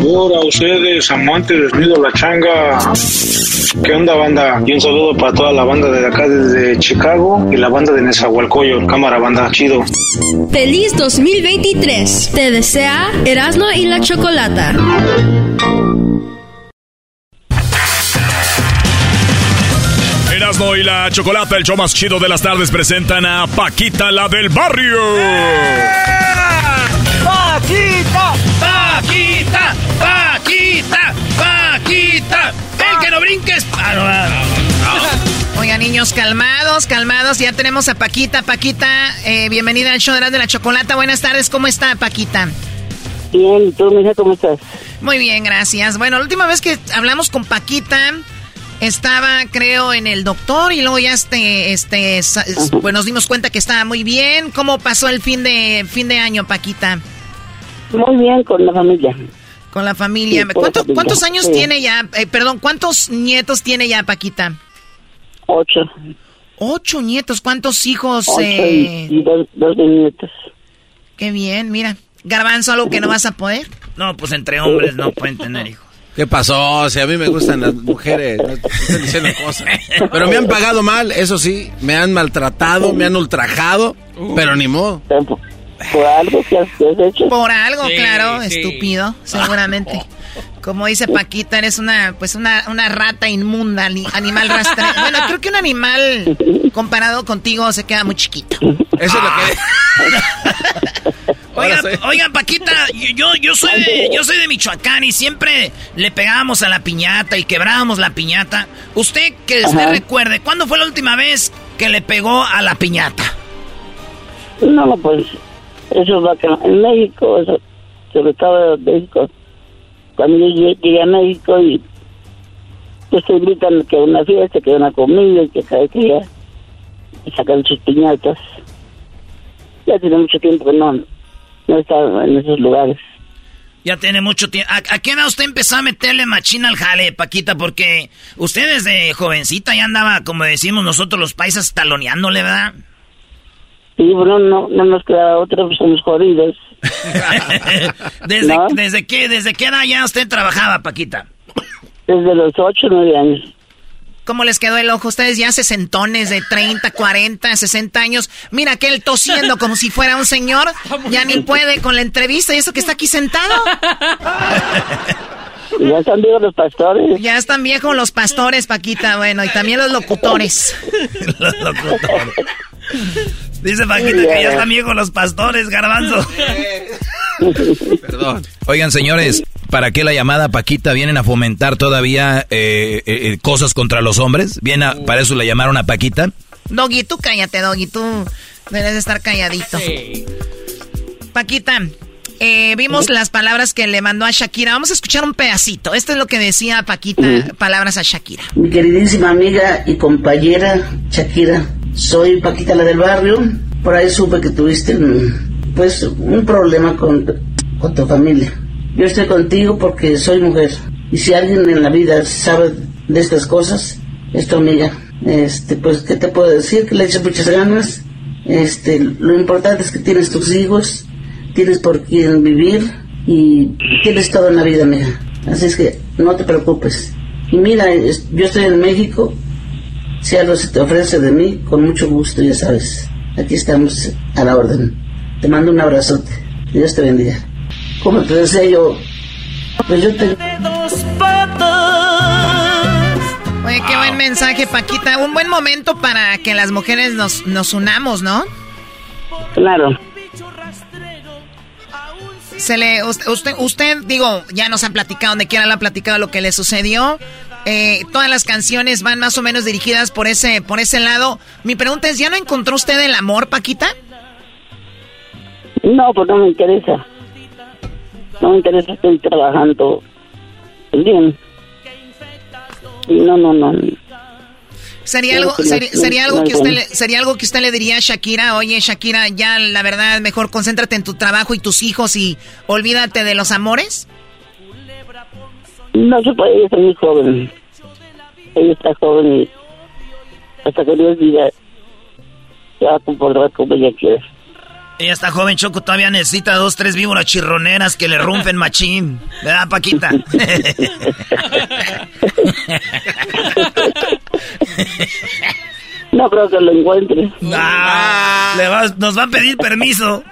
Ahora ustedes, amantes del nido La Changa. ¿Qué onda, banda? Y un saludo para toda la banda de acá desde Chicago y la banda de Nezahualcóyotl. Cámara, banda, chido. Feliz 2023. Te desea Erasmo y la Chocolata. Erasmo y la Chocolata, el show más chido de las tardes, presentan a Paquita, la del barrio. Paquita, Paquita, Paquita, Paquita. El que no brinques. Oiga, niños, calmados, calmados. Ya tenemos a Paquita. Paquita, eh, bienvenida al show de la Chocolata. Buenas tardes, ¿cómo está, Paquita? Bien, ¿tú, mija, cómo estás? Muy bien, gracias. Bueno, la última vez que hablamos con Paquita, estaba, creo, en el doctor y luego ya este, este, pues nos dimos cuenta que estaba muy bien. ¿Cómo pasó el fin de, fin de año, Paquita? Muy bien, con la familia. Con la familia. Sí, con la ¿Cuánto- familia, ¿Cuántos años sí. tiene ya? eh, perdón, ¿cuántos nietos tiene ya, Paquita? Ocho. Ocho nietos. ¿Cuántos hijos? Ocho eh, y, y dos, dos nietos. Qué bien, mira. Garbanzo, algo que no vas a poder. No, pues entre hombres no pueden tener hijos. ¿Qué pasó? Si a mí me gustan las mujeres, no estoy diciendo cosas. Pero me han pagado mal, eso sí, me han maltratado, me han ultrajado, pero ni modo. Por algo que has, hecho. Por algo, Sí, claro, sí. estúpido, seguramente. Como dice Paquita, eres una, pues una, una rata inmunda, ni- animal rastrero. Bueno, creo que un animal comparado contigo se queda muy chiquito. Eso es lo que... Oiga, oiga, Paquita, yo, yo soy de, yo soy de Michoacán y siempre le pegábamos a la piñata y quebrábamos la piñata. Usted que usted Ajá. recuerde, ¿cuándo fue la última vez que le pegó a la piñata? No, no, pues eso va acá en México, eso, sobre todo en México. Cuando yo llegué, a México y pues se gritan que una fiesta, que una comida que cada día y sacan sus piñatas. Ya tiene mucho tiempo que no, no he estado en esos lugares. Ya tiene mucho tiempo. ¿A, a qué edad usted empezó a meterle machina al jale, Paquita? Porque usted desde jovencita ya andaba, como decimos nosotros los paisas, taloneándole, ¿verdad? Y bueno, no, no nos queda otra, pues somos jodidos. ¿Desde, ¿No? ¿Desde qué desde qué edad ya usted trabajaba, Paquita? Desde los ocho, nueve años. ¿Cómo les quedó el ojo? Ustedes ya sesentones de 30, 40, 60 años. Mira que él tosiendo como si fuera un señor. Ya ni puede con la entrevista y eso que está aquí sentado. Ya están viejos los pastores. Ya están viejos los pastores, Paquita. Bueno, y también los locutores. Los locutores. Dice Paquita que ya están viejos los pastores, garbanzo. Perdón. Oigan, señores, ¿para qué la llamada Paquita? ¿Vienen a fomentar todavía eh, eh, eh, cosas contra los hombres? ¿Viene a- para eso la llamaron a Paquita? Doggy, tú cállate, Doggy. Tú debes de estar calladito. Paquita, eh, vimos las palabras que le mandó a Shakira. Vamos a escuchar un pedacito. Esto es lo que decía Paquita, palabras a Shakira. Mi queridísima amiga y compañera Shakira, soy Paquita la del barrio. Por ahí supe que tuviste un, pues un problema con, con tu familia. Yo estoy contigo porque soy mujer. Y si alguien en la vida sabe de estas cosas, es tu amiga. Este, pues, ¿qué te puedo decir? Que le eches muchas ganas. Este, lo importante es que tienes tus hijos, tienes por quién vivir y tienes todo en la vida, amiga. Así es que no te preocupes. Y mira, yo estoy en México. Si algo se te ofrece de mí, con mucho gusto, ya sabes. aquí estamos a la orden. Te mando un abrazote. Dios te bendiga. Como te decía yo, pues yo tengo... Oye, qué buen mensaje, Paquita. Un buen momento para que las mujeres nos, nos unamos, ¿no? Claro. Se le, usted, usted, digo, ya nos han platicado, donde quiera le ha platicado lo que le sucedió. Eh, todas las canciones van más o menos dirigidas por ese, por ese lado. Mi pregunta es, ¿ya no encontró usted el amor, Paquita? No, pues no me interesa. No me interesa, estoy trabajando bien. No, no, no. Sería algo, sería, algo que usted le, sería algo que usted le diría a Shakira, oye Shakira, ya la verdad mejor concéntrate en tu trabajo y tus hijos y olvídate de los amores. No se puede, ella está muy joven. Ella está joven y hasta que Dios diga, se va a comportar como ella quiere. Ella está joven, Choco, todavía necesita dos, tres víboras chirroneras que le rompen machín. ¿Verdad, Paquita? no creo que lo encuentre. Ah, le nos va a pedir permiso.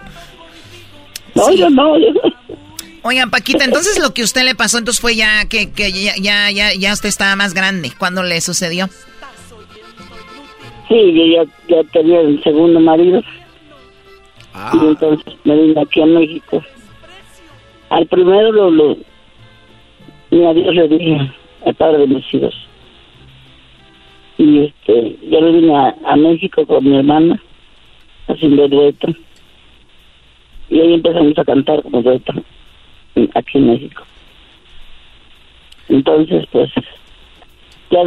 No, yo no. Oigan, Paquita, entonces lo que usted le pasó entonces fue ya que, que ya, ya, ya, ya usted estaba más grande. ¿Cuándo le sucedió? Sí, yo ya, ya tenía el segundo marido. Ah. Y entonces me vine aquí a México. Al primero lo, lo mi adiós le dije al padre de mis hijos. Y este, yo me vine a, México con mi hermana haciendo dueto. Y ahí empezamos a cantar como dueto aquí en México. Entonces, pues, ya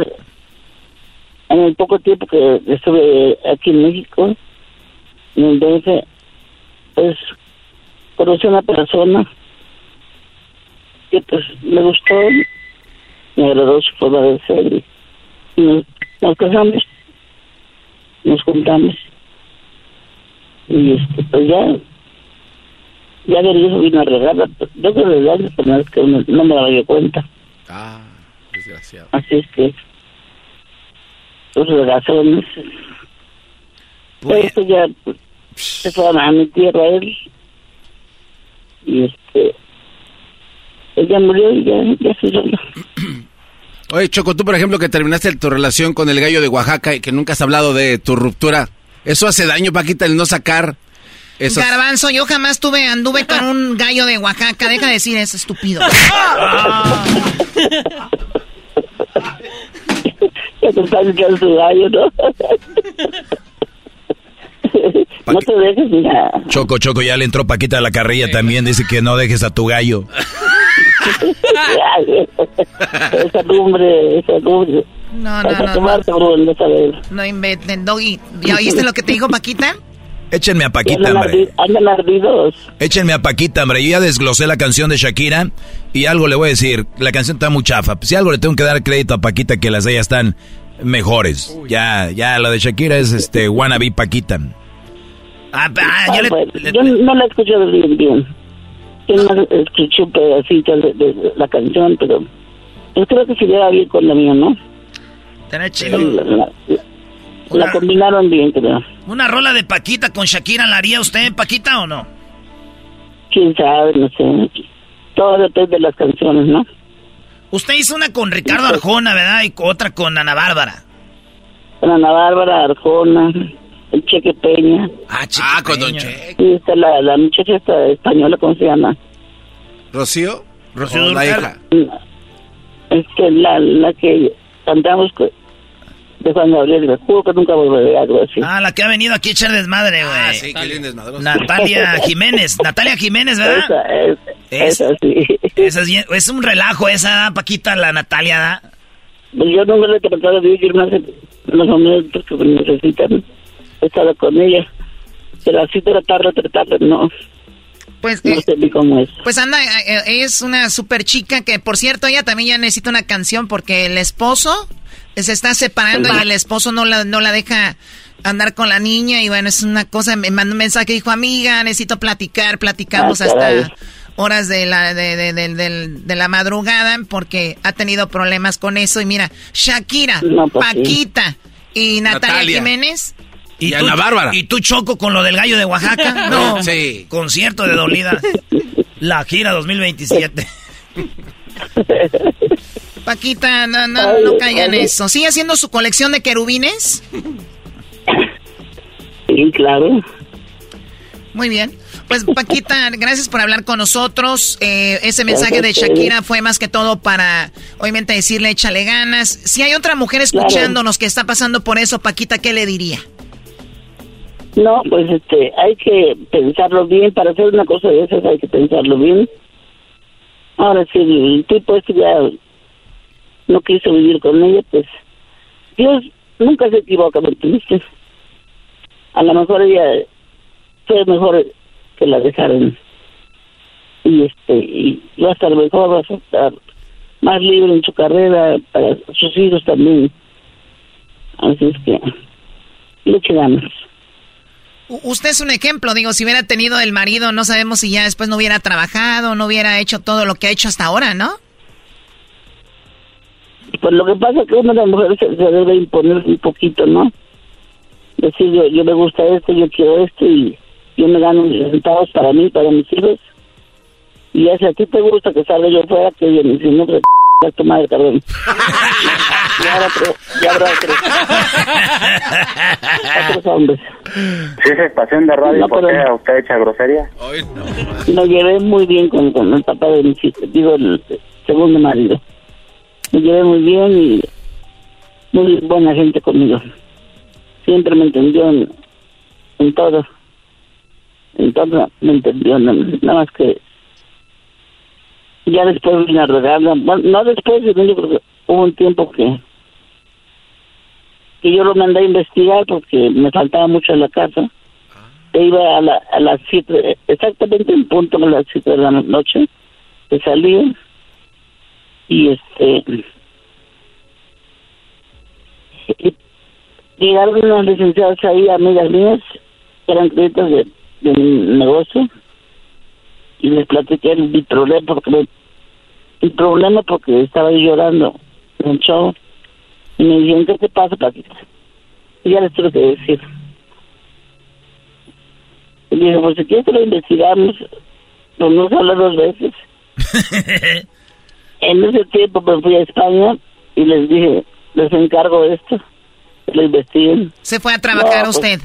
en el poco tiempo que estuve aquí en México, en el DF, pues conocí a una persona que pues me gustó, me agradó su forma de ser y nos, casamos, nos juntamos y este, pues ya ya de eso vino a regalar, yo creo que la primera que no me daba cuenta. Ah, desgraciado. Así es que, pues razones. Pues, eso ya se fue a mi tierra él. Y este. Ella murió y ya, ya se solo. Oye, Choco, tú por ejemplo que terminaste tu relación con el gallo de Oaxaca y que nunca has hablado de tu ruptura, ¿eso hace daño, Paquita, el no sacar esos... Garbanzo, yo jamás tuve, anduve con un gallo de Oaxaca, deja de decir eso, estúpido. Ya te estás su gallo, ¿no? No te dejes, mira. Choco, Choco, ya le entró Paquita a la carrilla también. Dice que no dejes a tu gallo. esa lumbre, esa lumbre. No, no, no. No, no inventen, Doggy. ¿Ya oíste lo que te dijo Paquita? Échenme a Paquita, hombre. Andan ardidos. Échenme a Paquita, hombre. Yo ya desglosé la canción de Shakira y algo le voy a decir. La canción está muy chafa. Si algo le tengo que dar crédito a Paquita, que las de ella están mejores. Ya, ya, la de Shakira es este wannabe Paquita. Ah, ah, yo, no la escuché bien, bien. Yo no escuché un pedacito de, la canción, pero yo creo que se lleva bien con la mía, ¿no? La, combinaron bien, creo. ¿Una rola de Paquita con Shakira la haría usted, Paquita, o no? Quién sabe, no sé. Todo depende de las canciones, ¿no? Usted hizo una con Ricardo Arjona, ¿verdad? Y otra con Ana Bárbara. Con Ana Bárbara, Arjona el Cheque Peña. Ah, ah con Don Cheque. Y está la, la muchacha esta española, ¿cómo se llama? ¿Rocío? Rocío la hija. Es que la, la que cantamos de Juan Gabriel, me juro que nunca volveré a algo así. Ah, la que ha venido aquí a echar desmadre, güey. Ah, sí, qué linda desmadrosa. Natalia Jiménez, Natalia Jiménez, ¿verdad? Esa, es, esa sí. Esa es, es, un relajo esa, Paquita, la Natalia, ¿da? Pues yo nunca le he tratado de vivir más los momentos que necesitan estado con ella. Pero así tratarla, tratarla, no. Pues, no sé ni cómo es. Pues anda, eh, eh, es una super chica que, por cierto, ella también ya necesita una canción porque el esposo se está separando y el esposo no la, no la deja andar con la niña y bueno, es una cosa, me mandó un mensaje, dijo, amiga, necesito platicar, platicamos ah, hasta horas de la, de, de, la madrugada porque ha tenido problemas con eso. Y mira, Shakira, pues Paquita y Natalia, Jiménez ¿Y, Ana Bárbara. ¿Y tú choco con lo del gallo de Oaxaca? No. Sí. Concierto de Dolida. La gira 2027. Paquita, no, no, no caiga en eso. ¿Sigue haciendo su colección de querubines? Sí, claro. Muy bien. Pues Paquita, gracias por hablar con nosotros. Eh, ese mensaje de Shakira fue más que todo para, obviamente, decirle échale ganas. Si hay otra mujer escuchándonos que está pasando por eso, Paquita, ¿qué le diría? No, pues este, hay que pensarlo bien. Para hacer una cosa de esas hay que pensarlo bien. Ahora, si el tipo este ya no quiso vivir con ella, pues Dios nunca se equivoca, ¿me entiendes? A lo mejor ella fue mejor que la dejaron. Y este, y va a estar mejor, va a estar más libre en su carrera, para sus hijos también. Así es que, le ganas. Usted es un ejemplo, digo, si hubiera tenido el marido, no sabemos si ya después no hubiera trabajado, no hubiera hecho todo lo que ha hecho hasta ahora, ¿no? Pues lo que pasa es que una de las mujeres se, debe imponer un poquito, ¿no? Decir, yo, yo me gusta esto, yo quiero esto y yo me gano mis resultados para mí, para mis hijos. Y ya a ti te gusta que salga yo fuera, que bien, si no, a tu madre, cabrón. ya habrá otro, ya habrá otro. otros hombres. Si es estación de radio, No, ¿por qué usted echa grosería? Me llevé muy bien con, con el papá de mis hijos, digo, el segundo marido. Me llevé muy bien y muy buena gente conmigo. Siempre me entendió en, en todo. En todo me entendió, no- nada más que ya después vine a regarla. Bueno, no después, yo creo que hubo un tiempo que que yo lo mandé a investigar porque me faltaba mucho en la casa. E iba a, la- a las siete, exactamente en punto a las siete de la noche, que salía y este y llegaron unas licenciadas ahí, amigas mías, que eran clientes de, de mi negocio. Y les platiqué mi problema porque me- mi problema porque estaba llorando en el show y me dijeron, ¿qué te pasa, Paquita? Y ya les tuve que decir. Y dije, pues si quieres que lo investigamos, pues no se habla dos veces. en ese tiempo me fui a España y les dije, les encargo esto, que lo investiguen. Se fue a trabajar No, pues, usted.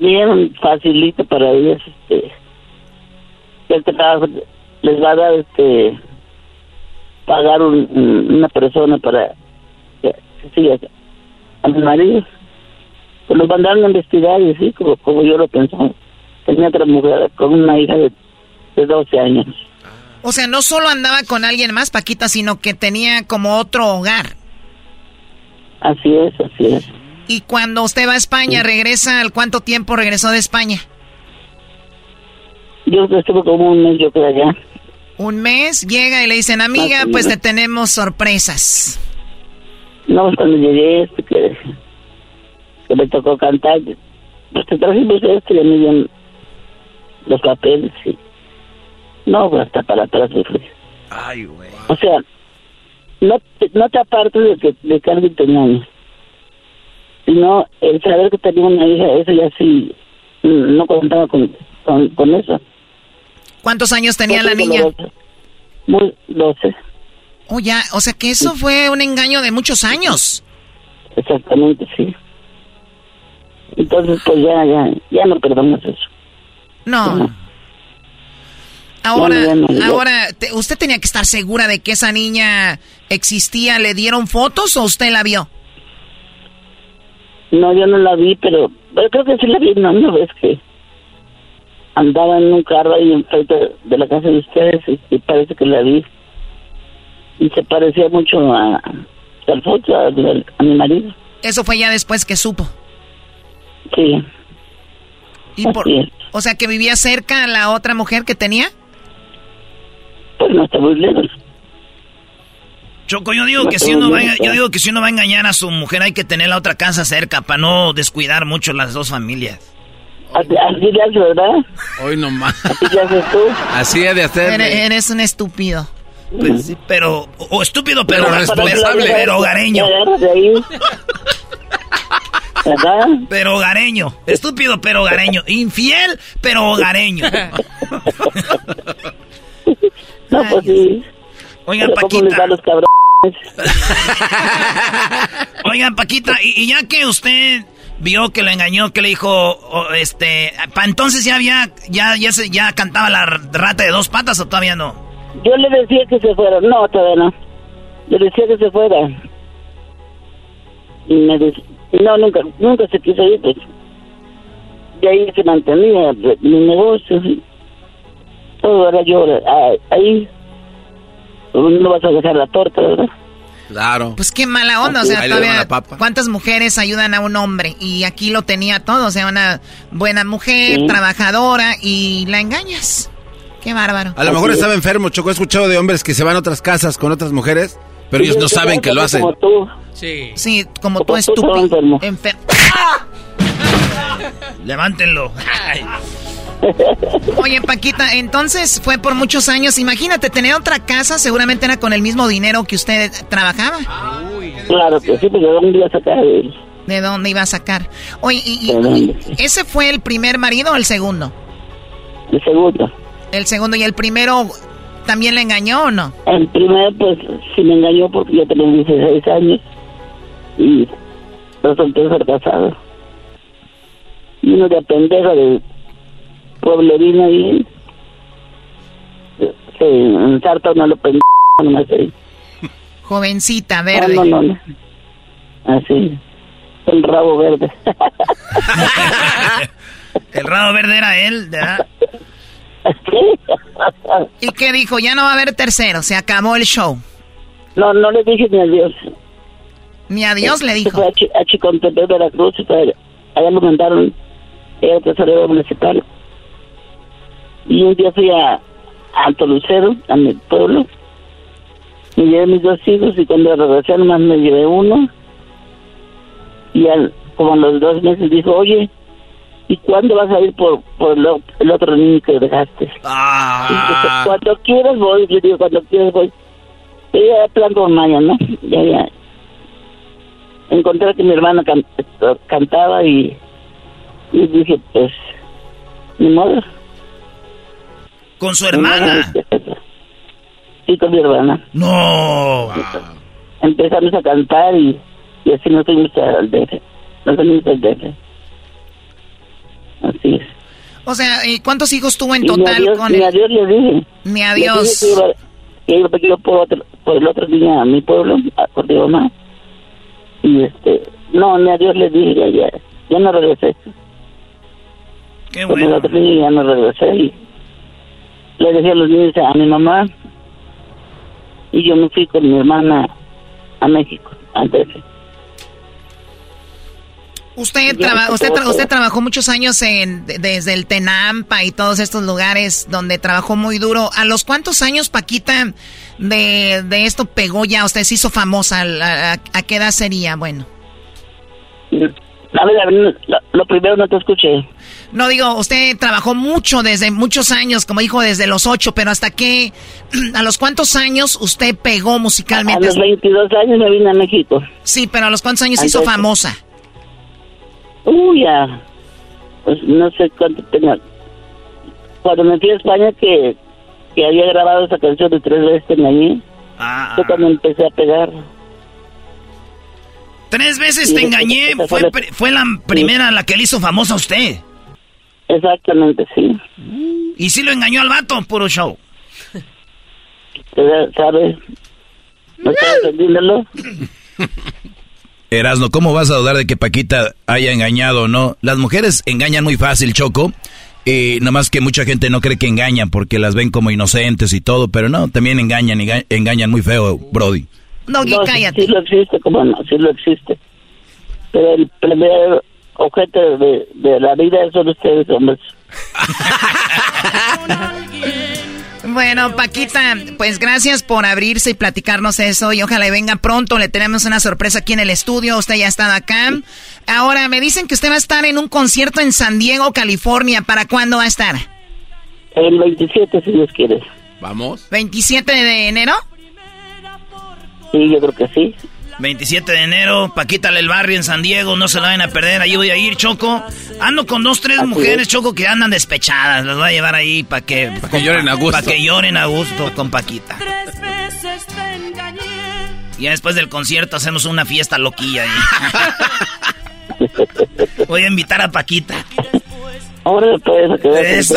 Bien facilito para ellos, este, el trabajo les va a dar, este, pagar un- un- una persona para que siga a mi marido. Pues los mandaron a investigar y sí, como, como yo lo pensaba. Tenía otra mujer con una hija de, de 12 años. O sea, no solo andaba con alguien más, Paquita, sino que tenía como otro hogar. Así es, así es. Y cuando usted va a España, regresa, ¿al cuánto tiempo regresó de España? Yo estuve como un mes, yo creo, allá. Un mes, llega y le dicen, amiga, pues te tenemos sorpresas. No, pues, cuando llegué, este, que, que me tocó cantar, pues te trajimos esto y a mí bien los papeles y... No, pues, hasta para atrás me fui. Ay, güey. O sea, no te, no te apartes de que, de que alguien tenía años. Sino el saber que tenía una hija, eso ya sí, no contaba con, con, con eso. ¿Cuántos años tenía la niña? Muy, 12, Oh, ya, o sea que eso fue un engaño de muchos años. exactamente, sí. Entonces, pues ya, ya, ya no perdonamos eso. No. Ahora, No, no, no, no. ahora, te- ¿usted tenía que estar segura de que esa niña existía? ¿Le dieron fotos o usted la vio? No, yo no la vi, pero, pero creo que sí la vi, ¿no? Una vez que andaba en un carro ahí enfrente de la casa de ustedes y, y parece que la vi. Y se parecía mucho a, a Alfonso, a, a mi marido. Eso fue ya después que supo. Sí, Y por, es. o sea que vivía cerca a la otra mujer que tenía. pues no está muy lejos. Choco, yo digo que si uno va, yo digo que si uno va a engañar a su mujer hay que tener la otra casa cerca para no descuidar mucho las dos familias. Así, le haces, ¿verdad? Hoy nomás. Así le haces tú. Así es de hacer. Eres, un estúpido. Pues sí, pero o, estúpido, pero, Pero responsable. pero hogareño. ¿Verdad? Pero hogareño. Estúpido, pero hogareño. Infiel, pero hogareño. no, pues sí. Oigan, Paquita. Oigan, Paquita, y, ya que usted vio que lo engañó, que le dijo, este, para entonces ya había, ya, ya se, ya cantaba la rata de dos patas o todavía no? Yo le decía que se fuera, no, todavía no. Le decía que se fuera. Y me decía, no, nunca, nunca se quiso ir, pues. De ahí se mantenía mi negocio, todo era yo, ah, ahí no vas a dejar la torta, ¿verdad? Claro. Pues qué mala onda, o sea, todavía cuántas mujeres ayudan a un hombre y aquí lo tenía todo, o sea, una buena mujer, trabajadora y la engañas. Qué bárbaro. A lo mejor estaba enfermo, Choco, he escuchado de hombres que se van a otras casas con otras mujeres, pero ellos no saben que lo hacen. Como tú. Sí. Sí, como, tú estúpido. Enfermo. Levántenlo. Oye, Paquita, entonces fue por muchos años. Imagínate, tener otra casa seguramente era con el mismo dinero que usted trabajaba. Claro que sí, pero ¿de dónde iba a sacar? ¿De dónde iba a sacar? Oye, y, ¿ese fue el primer marido o el segundo? El segundo. El segundo, ¿y el primero también le engañó o no? El primero, pues, sí me engañó porque yo tenía 16 años y resulté ser casado. Y uno de pendejo de pueblerino ahí se ensarta uno lo pendejo, no. Jovencita, verde. No, no, no, Así, el rabo verde. el rabo verde era él, ¿verdad? ¿Y qué dijo? Ya no va a haber tercero, se acabó el show. No, no le dije ni adiós. Ni adiós le dijo. Fue a, Ch a Chicontepec de la Cruz, allá lo mandaron, era tesorero municipal. Y un día fui a, Alto Lucero, a mi pueblo, me llevé mis dos hijos y cuando regresé nomás me llevé uno. Y al, como a los dos meses dijo, oye, ¿y cuándo vas a ir por, por el, otro niño que dejaste? Ah. cuando quieras voy, le digo, cuando quieras voy. Y ya plan con Maya, ¿no? Ya, ya. Encontré que mi hermana cantaba y, y dije, pues, ni modo. ¿Con su hermana? Sí, con mi hermana. No. Empezamos a cantar y, y así nos fuimos al DF. Nos fuimos al DF. Así es. O sea, ¿cuántos hijos tuvo en total con él? Ni adiós le dije. Ni adiós. que iba, que iba por, otro, por el otro día a mi pueblo, a por mamá. Y este, no, ni adiós le dije, ya, ya, ya no regresé. Qué bueno. el otro día ya no regresé y le dejé los niños a mi mamá y yo me fui con mi hermana a México, antes. Usted, usted, usted trabajó muchos años en, desde el Tenampa y todos estos lugares donde trabajó muy duro. ¿A los cuántos años, Paquita, de, de esto pegó ya? Usted se hizo famosa. ¿A, qué edad sería? Bueno. A ver, lo primero no te escuché. No digo, usted trabajó mucho desde muchos años, como dijo, desde los ocho, pero hasta qué, a los cuántos años usted pegó musicalmente? A los 22 años me vine a México. Sí, pero a los cuántos años se hizo famosa? Uy, ya, pues no sé cuánto tenía. Cuando me fui a España que, que había grabado esa canción de tres veces en allí, ah. yo cuando empecé a pegar. Tres veces te engañé, fue, fue la primera la que le hizo famosa a usted. Exactamente, sí. ¿Y si lo engañó al vato? Puro show. ¿Sabes? ¿No estás entendiéndolo? Erasno, ¿cómo vas a dudar de que Paquita haya engañado o no? Las mujeres engañan muy fácil, Choco. Y nada más que mucha gente no cree que engañan porque las ven como inocentes y todo, pero no, también engañan y engañan muy feo, Brody. No, no cállate. Sí, lo existe, como no, sí lo existe. Pero el primer objeto de, de la vida son ustedes, hombres. Bueno, Paquita, pues gracias por abrirse y platicarnos eso y ojalá venga pronto. Le tenemos una sorpresa aquí en el estudio. Usted ya ha estado acá. Ahora, me dicen que usted va a estar en un concierto en San Diego, California. ¿Para cuándo va a estar? El 27, si Dios quiere. ¿Vamos? ¿27 de enero? Sí, yo creo que sí. 27 de enero, Paquita el barrio en San Diego, no se lo vayan a perder, ahí voy a ir, Choco. Ando con dos, tres mujeres, Choco, que andan despechadas, las voy a llevar ahí para que, Pa' que lloren a gusto. Para que lloren a gusto con Paquita. Y ya después del concierto hacemos una fiesta loquilla ahí. voy a invitar a Paquita. Ahora pues, que. Eso.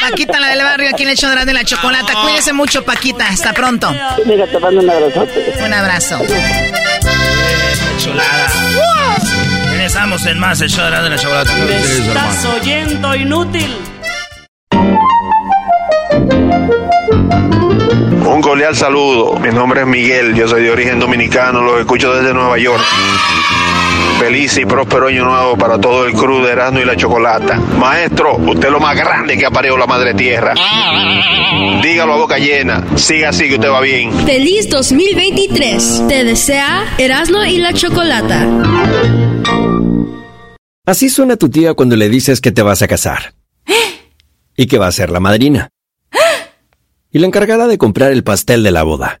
Paquita, la del barrio, aquí en el show de la chocolata. Cuídese mucho, Paquita. Hasta pronto. Mira, te mando un abrazote. Un abrazo. Chulada. Regresamos en más el show de la chocolate. Estás oyendo inútil. Un cordial saludo. Mi nombre es Miguel, yo soy de origen dominicano, los escucho desde Nueva York. Feliz y próspero año nuevo para todo el crew de Erasmo y la Chocolata. Maestro, usted es lo más grande que ha parido la madre tierra. Dígalo a boca llena. Siga así que usted va bien. Feliz 2023. Te desea Erasmo y la Chocolata. Así suena tu tía cuando le dices que te vas a casar. Y que va a ser la madrina. Y la encargada de comprar el pastel de la boda.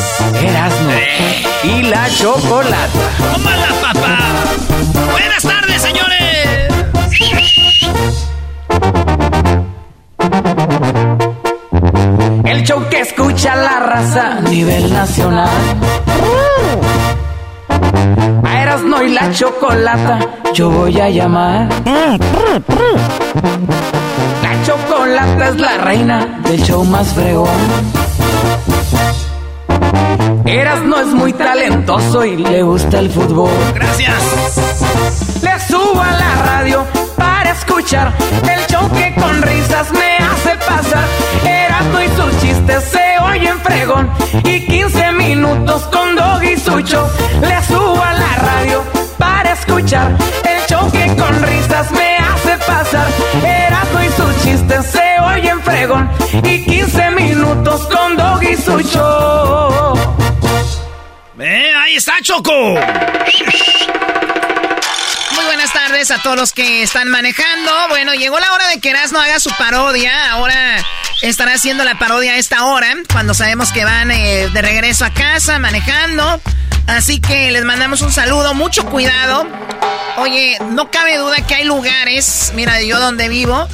Erasmo y la chocolata. ¡Tómala, papá! Buenas tardes, señores. El show que escucha la raza a nivel nacional. A Erasmo y la chocolata yo voy a llamar. La chocolata es la reina del show más fregón. Erasmo es muy talentoso y le gusta el fútbol. Gracias. Le subo a la radio para escuchar el show que con risas me hace pasar. Erasmo y sus chistes se oyen fregón. Y 15 minutos con Dog y su show. Le subo a la radio para escuchar el show que con risas me hace pasar. Erasmo y sus chistes se oyen fregón. Y 15 minutos con Dog y su show. Eh, ahí está, Choco. Muy buenas tardes a todos los que están manejando. Bueno, llegó la hora de que Erasmo haga su parodia. Ahora estará haciendo la parodia a esta hora, cuando sabemos que van eh, de regreso a casa manejando. Así que les mandamos un saludo, mucho cuidado. Oye, no cabe duda que hay lugares, mira, yo donde vivo,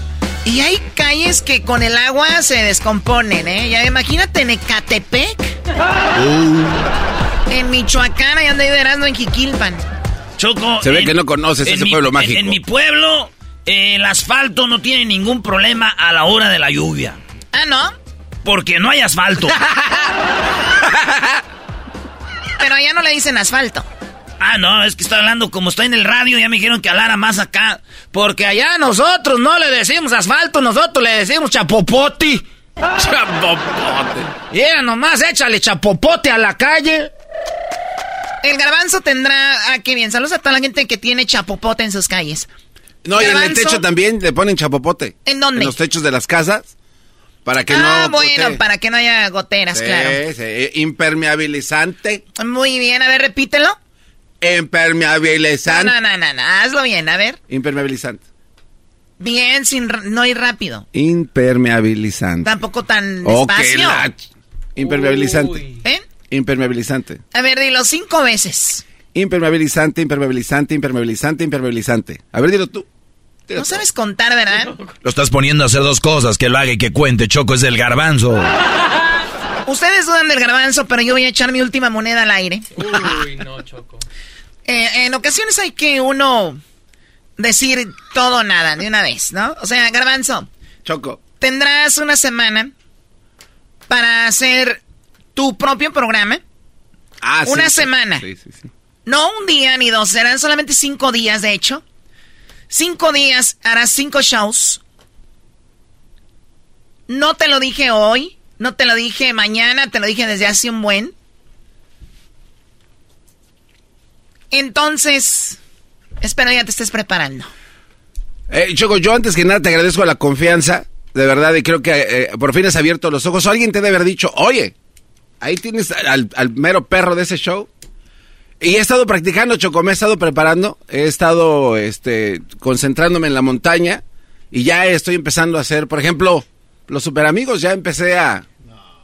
y hay calles que con el agua se descomponen, ¿eh? Ya imagínate en Ecatepec. En Michoacán, allá donde vive Erasmo, en Jiquilpan. Choco. Se ve en- que no conoces ese mi- pueblo mágico. En, mi pueblo, eh, el asfalto no tiene ningún problema a la hora de la lluvia. Ah, ¿no? Porque no hay asfalto. Pero allá no le dicen asfalto. Ah, no, es que estoy hablando como estoy en el radio, ya me dijeron que hablara más acá. Porque allá nosotros no le decimos asfalto, nosotros le decimos chapopote. chapopote. Y era nomás, échale chapopote a la calle. El garbanzo tendrá. Ah, qué bien. Saludos a toda la gente que tiene chapopote en sus calles. No, y en el techo también le ponen chapopote. ¿En dónde? En los techos de las casas. Para que ah, no. bueno, para que no haya goteras, claro. Sí, impermeabilizante. Muy bien, a ver, repítelo. Impermeabilizante. No, no, no, no, hazlo bien, a ver. Impermeabilizante. Bien, sin no ir rápido. Impermeabilizante. Tampoco tan despacio. Impermeabilizante. ¿Eh? Impermeabilizante. A ver, dilo cinco veces. Impermeabilizante, impermeabilizante, impermeabilizante, impermeabilizante. A ver, dilo tú. no sabes contar, ¿verdad? Lo estás poniendo a hacer dos cosas, que lo haga y que cuente. Choco es el garbanzo. Ustedes dudan del garbanzo, pero yo voy a echar mi última moneda al aire. Uy, no, Choco. Eh, en ocasiones hay que uno decir todo o nada de una vez, ¿no? O sea, garbanzo. Choco. Tendrás una semana para hacer tu propio programa. Ah, Una sí, semana. Sí, sí, sí. No un día ni dos, serán solamente cinco días, de hecho. Cinco días, harás cinco shows. No te lo dije hoy, no te lo dije mañana, te lo dije desde hace un buen. Entonces, espero ya te estés preparando. Eh, Choco, yo antes que nada te agradezco la confianza, de verdad, y creo que eh, por fin has abierto los ojos. Alguien te debe haber dicho, oye, ahí tienes al, al mero perro de ese show. Y he estado practicando, Choco, me he estado preparando, he estado este, concentrándome en la montaña y ya estoy empezando a hacer, por ejemplo, los super amigos, ya empecé a,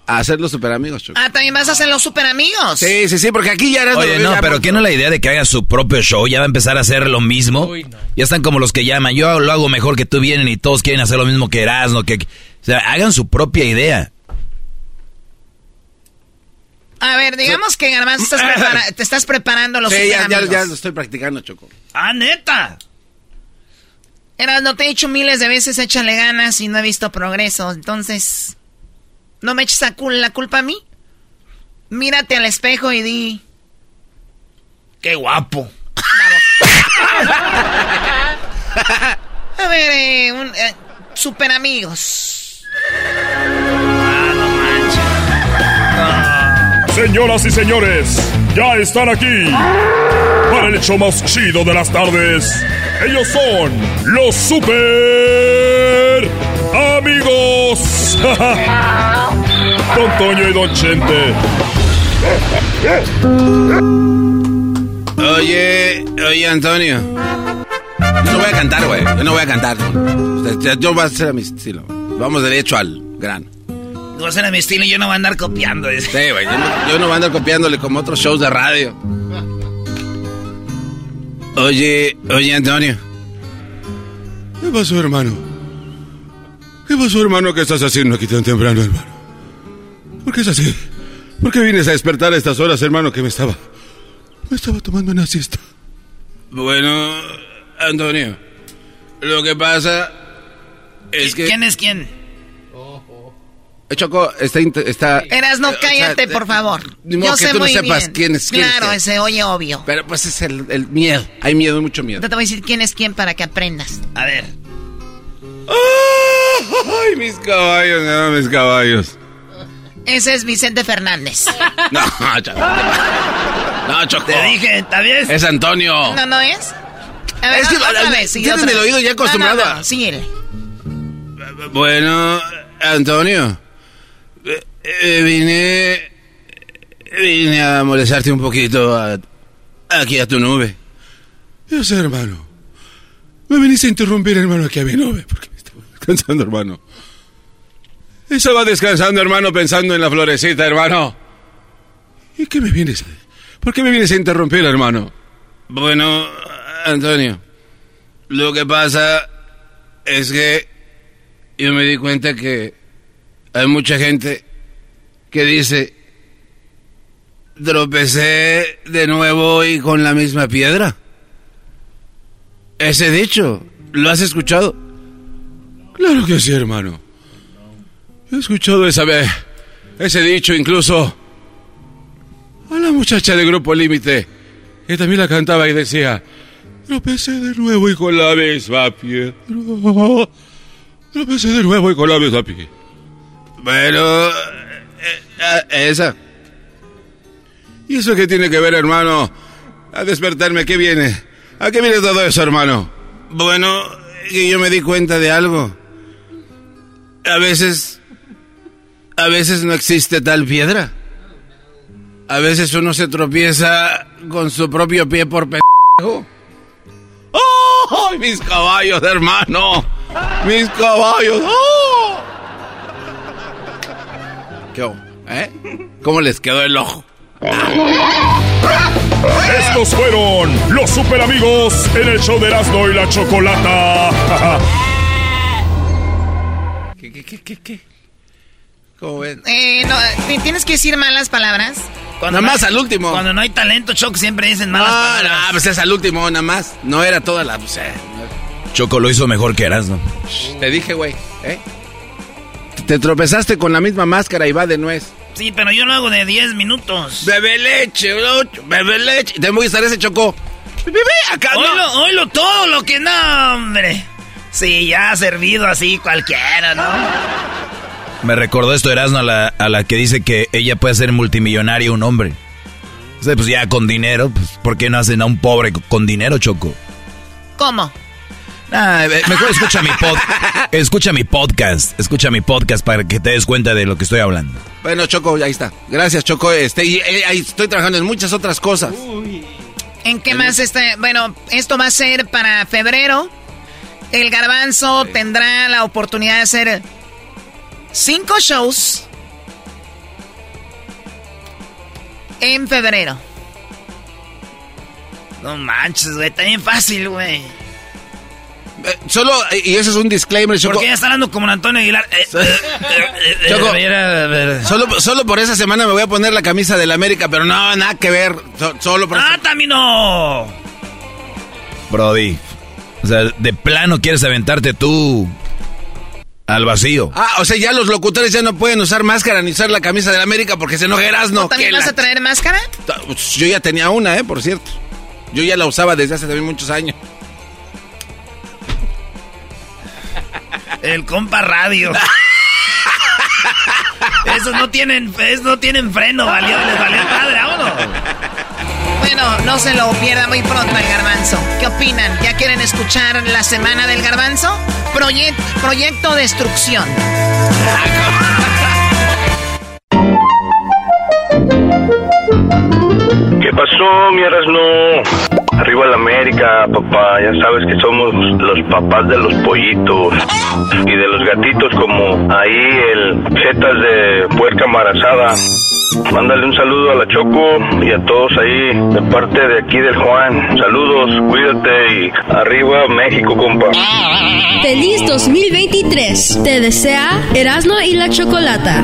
a hacer los super amigos, Choco. Ah, también vas a hacer los super amigos. Sí, sí, sí, porque aquí ya eres... Oye, no, pero ¿qué no la idea de que haga su propio show? Ya va a empezar a hacer lo mismo. Ya están como los que llaman, yo lo hago mejor que tú vienen y todos quieren hacer lo mismo que Erasmo, que... O sea, hagan su propia idea. A ver, digamos que Garbanzo estás prepara- te estás preparando los Sí, ya, ya, ya lo estoy practicando, Choco. Ah, neta. Eras, no te he dicho miles de veces, échale ganas y no he visto progreso. Entonces, no me eches la culpa a mí. Mírate al espejo y di. Qué guapo. A ver, eh, un, eh, super amigos. Señoras y señores, ya están aquí para el hecho más chido de las tardes. Ellos son los super amigos. Don y Don Chente. Oye, oye, Antonio. Yo no voy a cantar, güey. Yo no voy a cantar. Yo- Yo voy a hacer a mi estilo. Vamos derecho al grano. Vas a mi estilo y yo no voy a andar copiando. Sí, güey. Yo, no- yo no voy a andar copiándole como otros shows de radio. Oye, oye, Antonio. ¿Qué pasó, hermano? ¿Qué pasó, hermano? ¿Qué estás haciendo aquí tan temprano, hermano? ¿Por qué es así? ¿Por qué vienes a despertar a estas horas, hermano, que me estaba... Me estaba tomando una siesta. Bueno, Antonio, lo que pasa es que... ¿Quién es quién? Eh, Choco, está... está Eras, no eh, o sea, cállate, eh, por favor. ni modo Yo que sé tú no muy sepas bien. quién es quién. Claro, es. se oye obvio. Pero pues es el, el miedo. Hay miedo, mucho miedo. Yo te voy a decir quién es quién para que aprendas. A ver. ¡Ay, mis caballos! No, mis caballos. Ese es Vicente Fernández. No, Choco. No, Choco. Te dije, ¿está bien? Es Antonio. ¿No, no es? A ver, Es que otra vez, sí, tienen otra el oído ya acostumbrado No, no, no, síguele. Bueno, Antonio. Eh, vine. Vine a molestarte un poquito a- aquí a tu nube. Yo sé, hermano. Me viniste a interrumpir, hermano, aquí a mi nube. Porque me estaba descansando, hermano. Estaba descansando, hermano, pensando en la florecita, hermano. ¿Y qué me vienes a... ¿Por qué me vienes a interrumpir, hermano? Bueno, Antonio, lo que pasa es que yo me di cuenta que hay mucha gente que dice, tropecé de nuevo y con la misma piedra. Ese dicho, ¿lo has escuchado? Claro que sí, hermano. He escuchado esa vez, ese dicho incluso a la muchacha de Grupo Límite Y también la cantaba y decía, tropecé de nuevo y con la misma piedra. Tropecé de nuevo y con la misma piedra. Bueno, eh, eh, esa. ¿Y eso qué tiene que ver, hermano? A despertarme, ¿qué viene? ¿A qué viene todo eso, hermano? Bueno, que yo me di cuenta de algo. A veces... A veces no existe tal piedra. A veces uno se tropieza con su propio pie por pendejo. ¡Oh! Mis caballos, hermano. Mis caballos. ¡Oh! ¿Qué? ¿Eh? ¿Cómo les quedó el ojo? Estos fueron los super amigos en el show de Erasmo y la Chocolata. ¿Qué, qué, qué, qué, qué? ¿Cómo ven? Eh, no, ¿Tienes que decir malas palabras? nada más al último. Cuando no hay talento, Choco, siempre dicen malas palabras. No, pues es al último, nada más. No era toda la... Pues, eh, Choco lo hizo mejor que Erasmo. Te dije, güey, ¿eh? Te tropezaste con la misma máscara y va de nuez. Sí, pero yo lo hago de 10 minutos. Bebe leche, bebe leche. Te voy a estar ese Choco. Bebe acá, no. oílo todo lo que no, hombre. Sí, ya ha servido así cualquiera, ¿no? Me recordó esto Erasmo a la, a la que dice que ella puede ser multimillonario un hombre. O sea, pues ya con dinero, pues ¿por qué no hacen a un pobre con dinero, Choco? ¿Cómo? Ah, mejor escucha mi pod escucha mi podcast, escucha mi podcast para que te des cuenta de lo que estoy hablando. Bueno, Choco, ahí está. Gracias, Choco. Este, y, eh, ahí estoy trabajando en muchas otras cosas. ¿En qué más está? Bueno, esto va a ser para febrero. El garbanzo tendrá la oportunidad de hacer cinco shows en febrero. No manches, güey, está bien fácil, güey. Eh, solo, y eso es un disclaimer, Choco. Porque ya está hablando como Antonio Aguilar. Eh, eh, Choco, solo, solo por esa semana me voy a poner la camisa del América, pero no, nada que ver. So- solo por ¡Ah, también no! Brody. O sea, de plano quieres aventarte tú al vacío. Ah, o sea, ya los locutores ya no pueden usar máscara ni usar la camisa del América porque se enojerás, ¿no? ¿Tú también vas la- a traer máscara? Pues, Yo ya tenía una, ¿eh? Por cierto. Yo ya la usaba desde hace también muchos años. El compa radio. Esos no tienen, esos no tienen freno, valió, les valió madre, vámonos. Bueno, no se lo pierda muy pronto el garbanzo. ¿Qué opinan? ¿Ya quieren escuchar la semana del garbanzo? Proyec- proyecto Destrucción. ¿Qué pasó, mi? Arriba la América, papá. Ya sabes que somos los papás de los pollitos y de los gatitos, como ahí el Zetas de puerca embarazada. Mándale un saludo a la Choco y a todos ahí de parte de aquí del Juan. Saludos, cuídate y arriba México, compa. Feliz 2023. Te desea Erasmo y la Chocolata.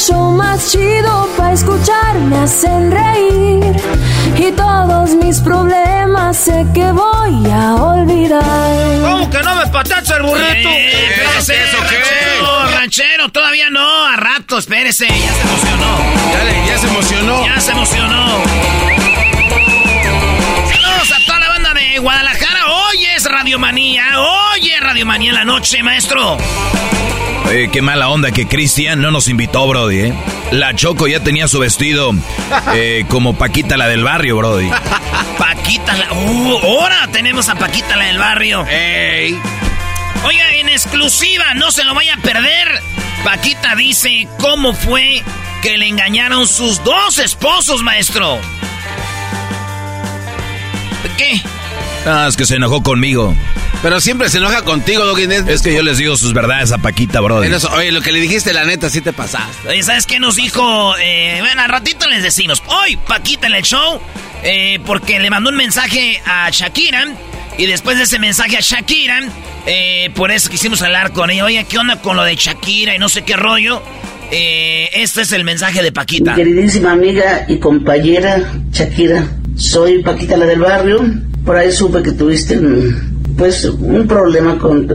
show más chido para escuchar me hacen reír y todos mis problemas sé que voy a olvidar. ¿Cómo que no me patacha el burrito? Eh, espérese, eso ranchero, ranchero, todavía no, a rato, espérese, ya se emocionó. Dale, ya se emocionó. Ya se emocionó. Saludos a toda la banda de Guadalajara. Es Radiomanía, hoy es Radiomanía en la noche, maestro. Oye, qué mala onda que Cristian no nos invitó, Brody, ¿eh? La Choco ya tenía su vestido eh, como Paquita la del barrio, Brody. Paquita la... Uh, ahora tenemos a Paquita la del barrio. Ey. Oiga, en exclusiva, no se lo vaya a perder. Paquita dice cómo fue que le engañaron sus dos esposos, maestro. ¿Qué? Ah, es que se enojó conmigo. Pero siempre se enoja contigo, Doggy. Es que yo les digo sus verdades a Paquita, brother. oye, lo que le dijiste, la neta, sí te pasaste. Oye, ¿sabes qué nos dijo? Eh, bueno, al ratito les decimos. Hoy, Paquita en el show, eh, porque le mandó un mensaje a Shakira. Y después de ese mensaje a Shakira, eh, por eso quisimos hablar con ella. Oye, ¿qué onda con lo de Shakira y no sé qué rollo? Eh, este es el mensaje de Paquita. Mi queridísima amiga y compañera Shakira, soy Paquita la del barrio. Por ahí supe que tuviste un, pues un problema con,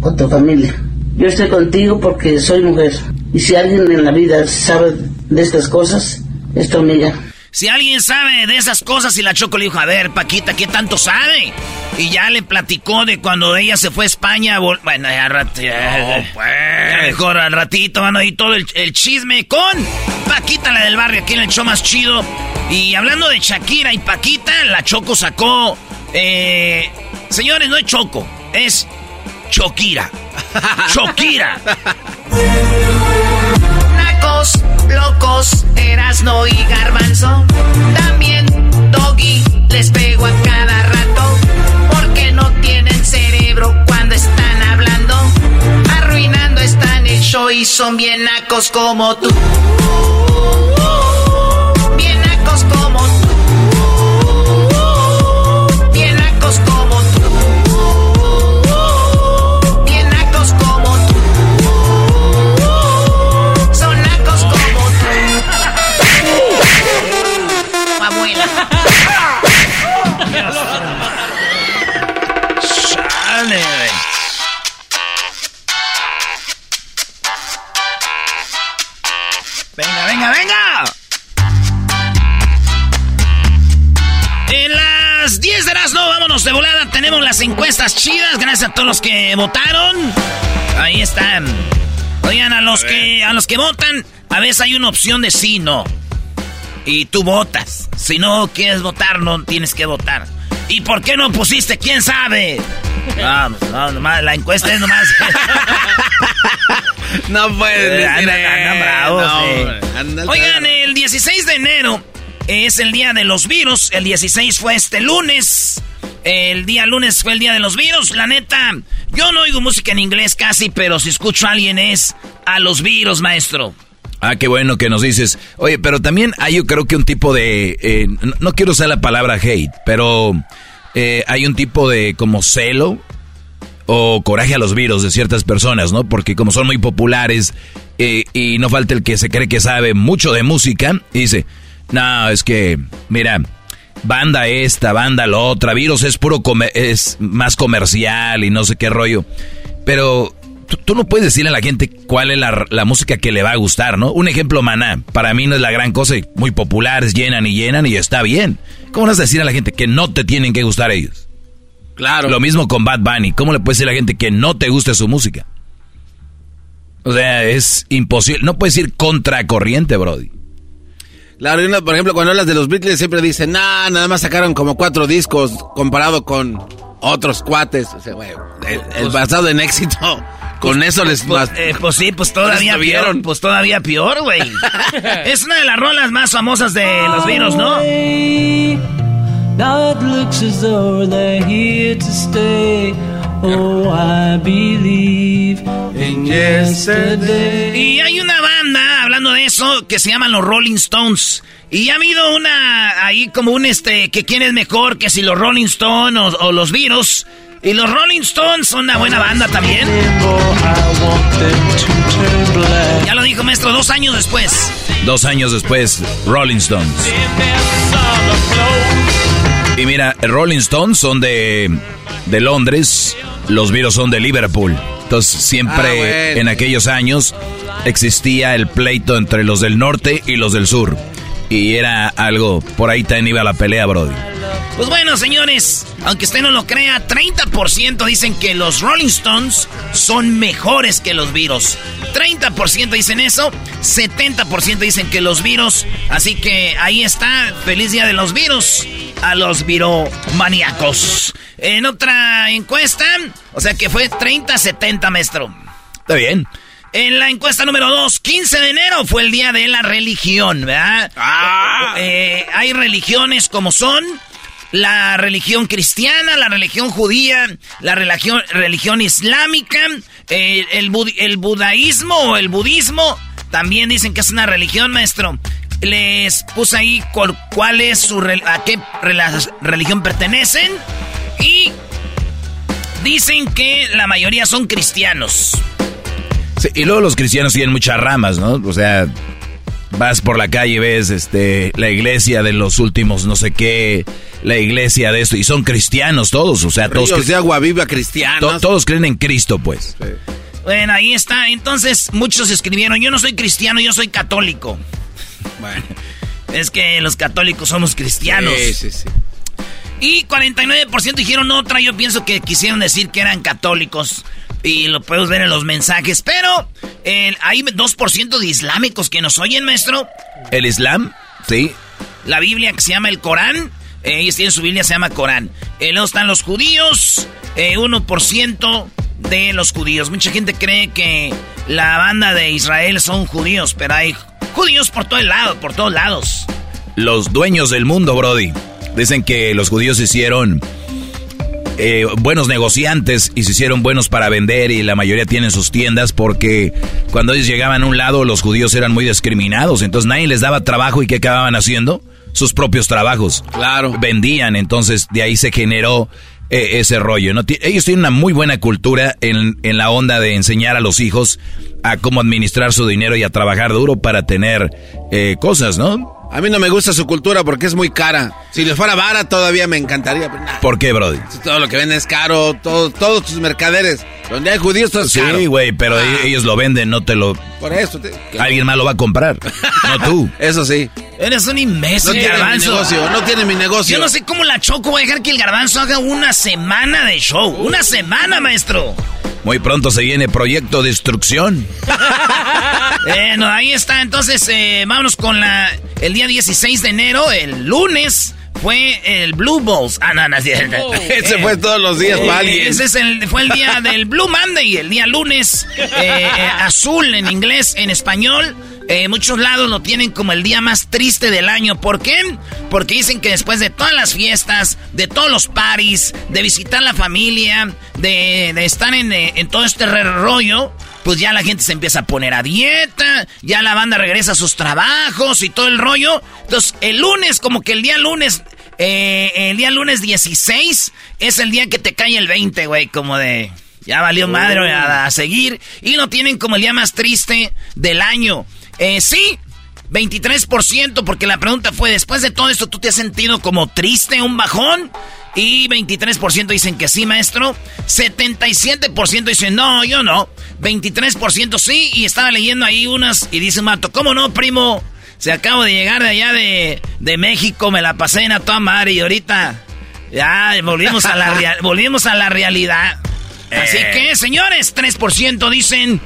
con tu familia. Yo estoy contigo porque soy mujer. Y si alguien en la vida sabe de estas cosas, es tu amiga. Si alguien sabe de esas cosas y la Choco le dijo, a ver, Paquita, ¿qué tanto sabe? Y ya le platicó de cuando ella se fue a España. Bueno, ya, ratito. pues. mejor al ratito van a oír todo el, chisme con Paquita, la del barrio, aquí en el show más chido. Y hablando de Shakira y Paquita, la Choco sacó. Eh, señores, no es Choco, es Chokira. Chokira. Nacos, locos, Erasno y Garbanzo. También Doggy les pego a cada rato. Tienen cerebro cuando están hablando. Arruinando están el show y son bien nacos como tú. Bien nacos como tú. Bien nacos como tú. Vámonos de volada. Tenemos las encuestas chidas. Gracias a todos los que votaron. Ahí están. Oigan, a los que a los que votan, a veces hay una opción de sí, no. Y tú votas. Si no quieres votar, no tienes que votar. ¿Y por qué no pusiste? ¿Quién sabe? Vamos, no, nomás, la encuesta es nomás. no puedes Eh, decir andan- andan eh, bravos, no, eh. Oigan, el 16 de enero es el día de los virus. El 16 fue este lunes. El día lunes fue el día de los virus. La neta, yo no oigo música en inglés casi, pero si escucho a alguien es a los virus, maestro. Ah, qué bueno que nos dices. Oye, pero también hay yo creo que un tipo de... eh, no, quiero usar la palabra hate, pero eh, hay un tipo de como celo o coraje a los virus de ciertas personas, ¿no? Porque como son muy populares eh, y no falta el que se cree que sabe mucho de música y dice, no, es que, mira, banda esta, banda la otra, virus es puro, comer- es más comercial y no sé qué rollo. Pero tú, tú no puedes decirle a la gente cuál es la, la música que le va a gustar, ¿no? Un ejemplo, Maná, para mí no es la gran cosa, muy populares, llenan y llenan y está bien. ¿Cómo vas a decir a la gente que no te tienen que gustar ellos? Claro. Lo mismo con Bad Bunny. ¿Cómo le puedes decir a la gente que no te guste su música? O sea, es imposible. No puedes ir contracorriente, Brody. Claro, y uno, por ejemplo, cuando hablas de los Beatles siempre dicen, nah, nada más sacaron como cuatro discos comparado con otros cuates. O sea, güey, el, el basado en éxito, con eso les... Pues, eh, pues sí, pues todavía peor. vieron. Pues todavía peor, güey. es una de las rolas más famosas de los virus, ¿no? Now it looks as though they're here to stay. Oh, I believe in yesterday. Y hay una banda, eso, que se llaman los Rolling Stones. Y ha habido una, ahí como un este, que quién es mejor, que si los Rolling Stones o, o los virus. Y los Rolling Stones son una buena banda también. Ya lo dijo maestro? Dos años después. Dos años después, Rolling Stones. Y mira, Rolling Stones son de, de Londres, los Beatles son de Liverpool. Entonces siempre Ah, en aquellos años existía el pleito entre los del norte y los del sur. Y era algo, por ahí también iba la pelea, Brody. Pues bueno, señores, aunque usted no lo crea, 30% dicen que los Rolling Stones son mejores que los Beatles. 30% dicen eso, 70% dicen que los Beatles. Así que ahí está, feliz día de los Beatles a los viromaníacos. En otra encuesta, o sea que fue 30-70, maestro. Está bien. En la encuesta número 2, 15 de enero fue el día de la religión, ¿verdad? Eh, hay religiones como son la religión cristiana, la religión judía, la religión, religión islámica, eh, el, bud- el budaísmo o el budismo. También dicen que es una religión, maestro. Les puse ahí cuál, es su... a qué religión pertenecen. Y dicen que la mayoría son cristianos. Sí, y luego los cristianos tienen muchas ramas, ¿no? O sea, vas por la calle y ves este, la iglesia de los últimos no sé qué, la iglesia de esto, y son cristianos todos, o sea, todos, Ríos de agua viva cristianos. to- todos creen en Cristo, pues. Bueno, ahí está. Entonces, muchos escribieron, yo no soy cristiano, yo soy católico. Bueno. Es que los católicos somos cristianos. Sí, sí, sí. Y 49% dijeron otra, yo pienso que quisieron decir que eran católicos. Y lo podemos ver en los mensajes. Pero eh, hay 2% de islámicos que nos oyen, maestro. El Islam, sí. La Biblia que se llama el Corán. eh, ellos tienen su Biblia, se llama Corán. Eh, luego están los judíos. eh, 1% de los judíos. Mucha gente cree que la banda de Israel son judíos, pero hay judíos por todo el lado, por todos lados. Los dueños del mundo, Brody. Dicen que los judíos hicieron eh, buenos negociantes y se hicieron buenos para vender y la mayoría tienen sus tiendas porque cuando ellos llegaban a un lado los judíos eran muy discriminados, entonces nadie les daba trabajo y ¿qué acababan haciendo? Sus propios trabajos. Claro. Vendían, entonces de ahí se generó eh, ese rollo. ¿no? Ellos tienen una muy buena cultura en, en la onda de enseñar a los hijos a cómo administrar su dinero y a trabajar duro para tener eh, cosas, ¿no? A mí no me gusta su cultura porque es muy cara. Si les fuera vara todavía me encantaría. pero nah, ¿Por qué, Brody? todo lo que venden es caro, todo, todos tus mercaderes. Donde hay judíos todo es caro. Sí, güey, pero Ah. e- ellos lo venden, no te lo... Por eso. te- Alguien más lo va a comprar, no tú. Eso sí. Eres un imbécil, No tiene mi garbanzo. negocio, no tiene mi negocio. Yo no sé cómo la Choco va a dejar que el garbanzo haga una semana de show. Una semana, maestro. Muy pronto se viene Proyecto Destrucción. Bueno, ahí está. Entonces, eh, vámonos con la, el día 16 de enero, el lunes. Fue el Blue Balls. Ah, no, no, es cierto. Ese fue todos los días para alguien. Ese es el, fue el día del Blue Monday, el día lunes. eh, eh, azul en inglés, en español. Eh, muchos lados lo tienen como el día más triste del año. ¿Por qué? Porque dicen que después de todas las fiestas, de todos los parties, de visitar la familia, de, de estar en, eh, en todo este rollo, pues ya la gente se empieza a poner a dieta, ya la banda regresa a sus trabajos y todo el rollo. Entonces, el lunes, como que el día lunes, eh, el día lunes 16 es el día que te cae el 20, güey, como de... Ya valió madre güey, a, a seguir. Y lo tienen como el día más triste del año. Eh, sí, 23%, porque la pregunta fue, después de todo esto, ¿tú te has sentido como triste, un bajón? Y 23% dicen que sí, maestro. 77% dicen, no, yo no. 23% sí, y estaba leyendo ahí unas, y dice mato, ¿cómo no, primo? Se acabo de llegar de allá de, de México, me la pasé en a toda madre, y ahorita ya volvimos a la, volvimos a la realidad. Así que, señores, 3% dicen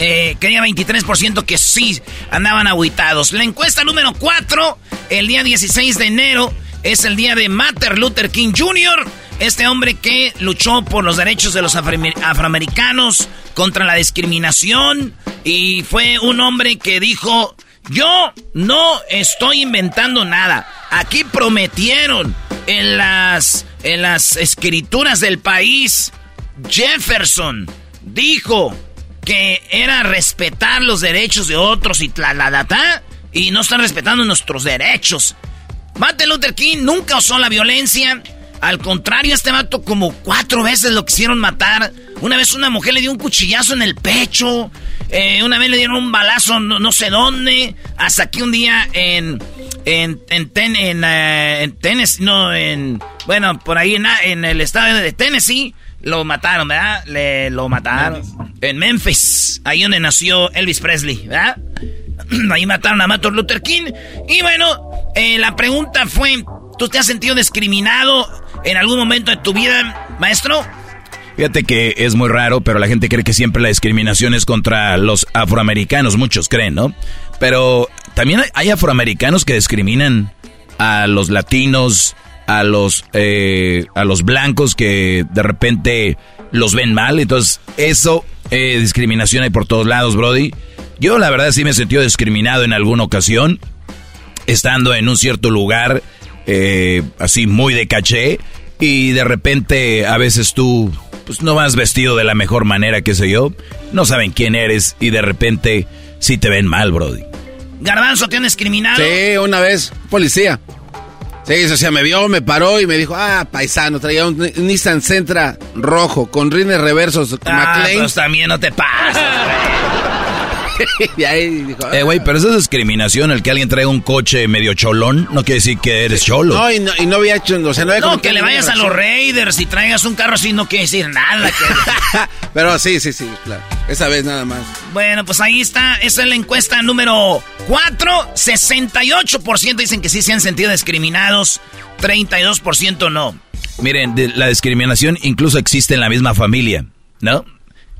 eh, quería 23% que sí andaban aguitados. La encuesta número 4, el día 16 de enero, es el día de Martin Luther King Jr., este hombre que luchó por los derechos de los afroamer- afroamericanos contra la discriminación y fue un hombre que dijo, yo no estoy inventando nada. Aquí prometieron en las, en las escrituras del país, Jefferson dijo que era respetar los derechos de otros y la, la data y no están respetando nuestros derechos. Martin Luther King nunca usó la violencia. Al contrario, este vato como cuatro veces lo quisieron matar. Una vez una mujer le dio un cuchillazo en el pecho. Eh, una vez le dieron un balazo no, sé dónde. Hasta que un día en. En, en, en, eh, en Tennessee, no, en. Bueno, por ahí en, en el estado de Tennessee. Lo mataron, ¿verdad? Le, lo mataron. En Memphis, ahí donde nació Elvis Presley, ¿verdad? Ahí mataron a Martin Luther King. Y bueno, eh, la pregunta fue, ¿tú te has sentido discriminado en algún momento de tu vida, maestro? Fíjate que es muy raro, pero la gente cree que siempre la discriminación es contra los afroamericanos, muchos creen, ¿no? Pero también hay afroamericanos que discriminan a los latinos, a los, eh, a los blancos que de repente los ven mal. Entonces, eso, eh, discriminación hay por todos lados, Brody. Yo la verdad sí me sentido discriminado en alguna ocasión, estando en un cierto lugar, eh, así muy de caché, y de repente a veces tú pues no vas vestido de la mejor manera, qué sé yo, no saben quién eres y de repente sí te ven mal, Brody. Garbanzo, ¿te han discriminado? Sí, una vez, policía. Sí, o sea, me vio, me paró y me dijo, ah, paisano, traía un Nissan Sentra rojo con rines reversos. Ah, pues también no te pasa. y ahí dijo, eh, güey, pero esa es discriminación. El que alguien traiga un coche medio cholón no quiere decir que eres cholo. No, y no, y no había hecho, o sea, no había No, que le vayas a los Raiders y traigas un carro así no quiere decir nada. pero sí, sí, sí, claro. Esa vez nada más. Bueno, pues ahí está. Esa es la encuesta número 4. 68% dicen que sí se han sentido discriminados. 32% no. Miren, la discriminación incluso existe en la misma familia, ¿no?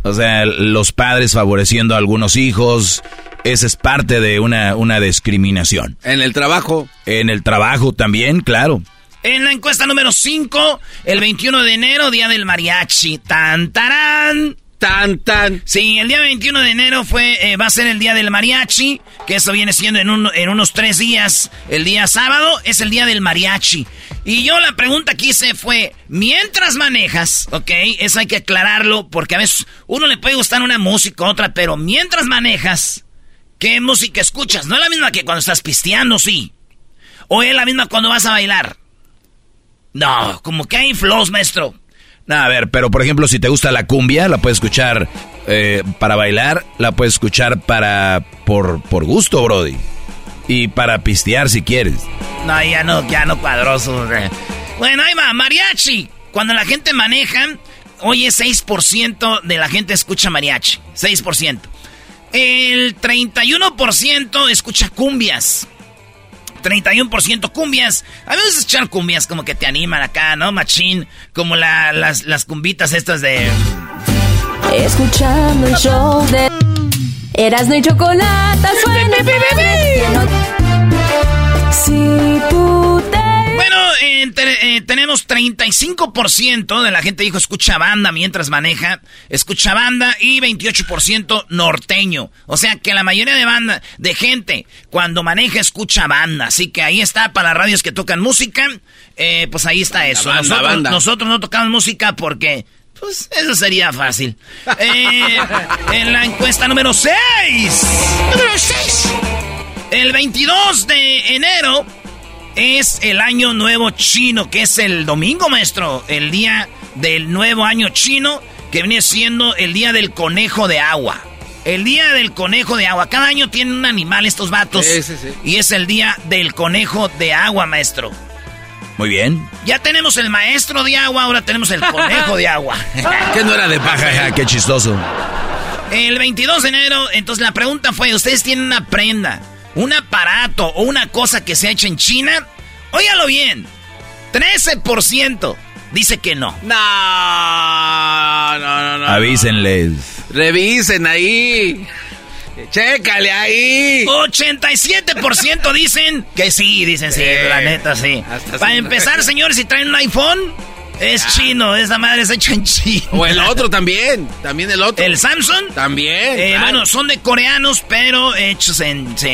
O sea, los padres favoreciendo a algunos hijos, esa es parte de una, una discriminación. En el trabajo. En el trabajo también, claro. En la encuesta número 5, el 21 de enero, día del mariachi. Tan, tarán. Tan, tan. Sí, el día 21 de enero fue, eh, va a ser el día del mariachi, que eso viene siendo en, en unos tres días. El día sábado es el día del mariachi. Y yo la pregunta que hice fue, mientras manejas, ok, eso hay que aclararlo, porque a veces uno le puede gustar una música, otra, pero mientras manejas, ¿qué música escuchas? No es la misma que cuando estás pisteando, sí. O es la misma cuando vas a bailar. No, como que hay flows, maestro a ver, pero por ejemplo, si te gusta la cumbia, la puedes escuchar eh, para bailar, la puedes escuchar para por, por gusto, Brody. Y para pistear si quieres. No, ya no, ya no cuadroso. Bueno, ahí va, mariachi. Cuando la gente maneja, oye, 6% de la gente escucha mariachi. 6%. El 31% escucha cumbias. 31% cumbias. A veces echar cumbias como que te animan acá, ¿no? Machín, como las, las cumbitas estas de... Escuchando el show de... Eras no hay chocolate, suena... Si tú te bueno, eh, tenemos 35% de la gente dijo escucha banda mientras maneja, escucha banda y 28% norteño. O sea que la mayoría de banda, de gente, cuando maneja escucha banda. Así que ahí está para las radios que tocan música, eh, pues ahí está eso. nosotros, no tocamos música porque... Pues eso sería fácil. Eh, en la encuesta número 6. Número 6. El 22 de enero es el año nuevo chino, que es el domingo, maestro. El día del nuevo año chino, que viene siendo el día del conejo de agua. El día del conejo de agua. Cada año tienen un animal estos vatos. Sí, sí, sí. Y es el día del conejo de agua, maestro. Muy bien. Ya tenemos el maestro de agua, ahora tenemos el conejo de agua. que no era de paja, qué chistoso. El 22 de enero, entonces la pregunta fue, ¿ustedes tienen una prenda? un aparato o una cosa que se ha hecho en China, óyalo bien, 13% dice que no. No, no, no, no. Avísenles. Revisen ahí. Chécale ahí. 87% dicen que sí, dicen sí, la neta sí. Para empezar, señores, si traen un iPhone, es chino, esa madre es hecha en chino. O el otro también, también el otro. ¿El Samsung? También. Eh, bueno, son de coreanos, pero hechos en... Sí.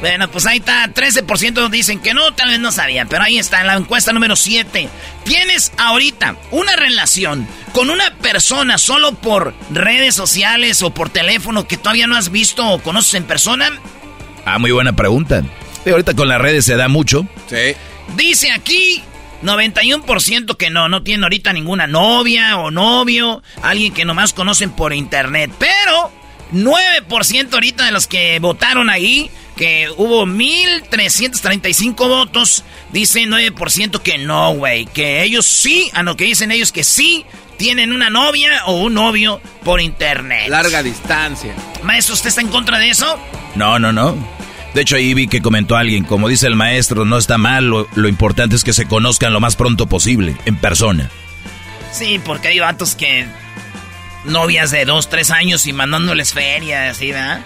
Bueno, pues ahí está, 13% dicen que no, tal vez no sabían, pero ahí está, en la encuesta número 7. ¿Tienes ahorita una relación con una persona solo por redes sociales o por teléfono que todavía no has visto o conoces en persona? Ah, muy buena pregunta. ahorita con las redes se da mucho. Sí. Dice aquí 91% que no, no tienen ahorita ninguna novia o novio, alguien que nomás conocen por internet. Pero 9% ahorita de los que votaron ahí, que hubo 1.335 votos, dicen 9% que no, güey, que ellos sí, a lo que dicen ellos que sí tienen una novia o un novio por internet. Larga distancia. Maestro, ¿usted está en contra de eso? No, no, no. De hecho, ahí vi que comentó alguien, como dice el maestro, no está mal, lo, importante es que se conozcan lo más pronto posible, en persona. Sí, porque hay vatos que... Novias de dos, tres años y mandándoles ferias, ¿sí, verdad?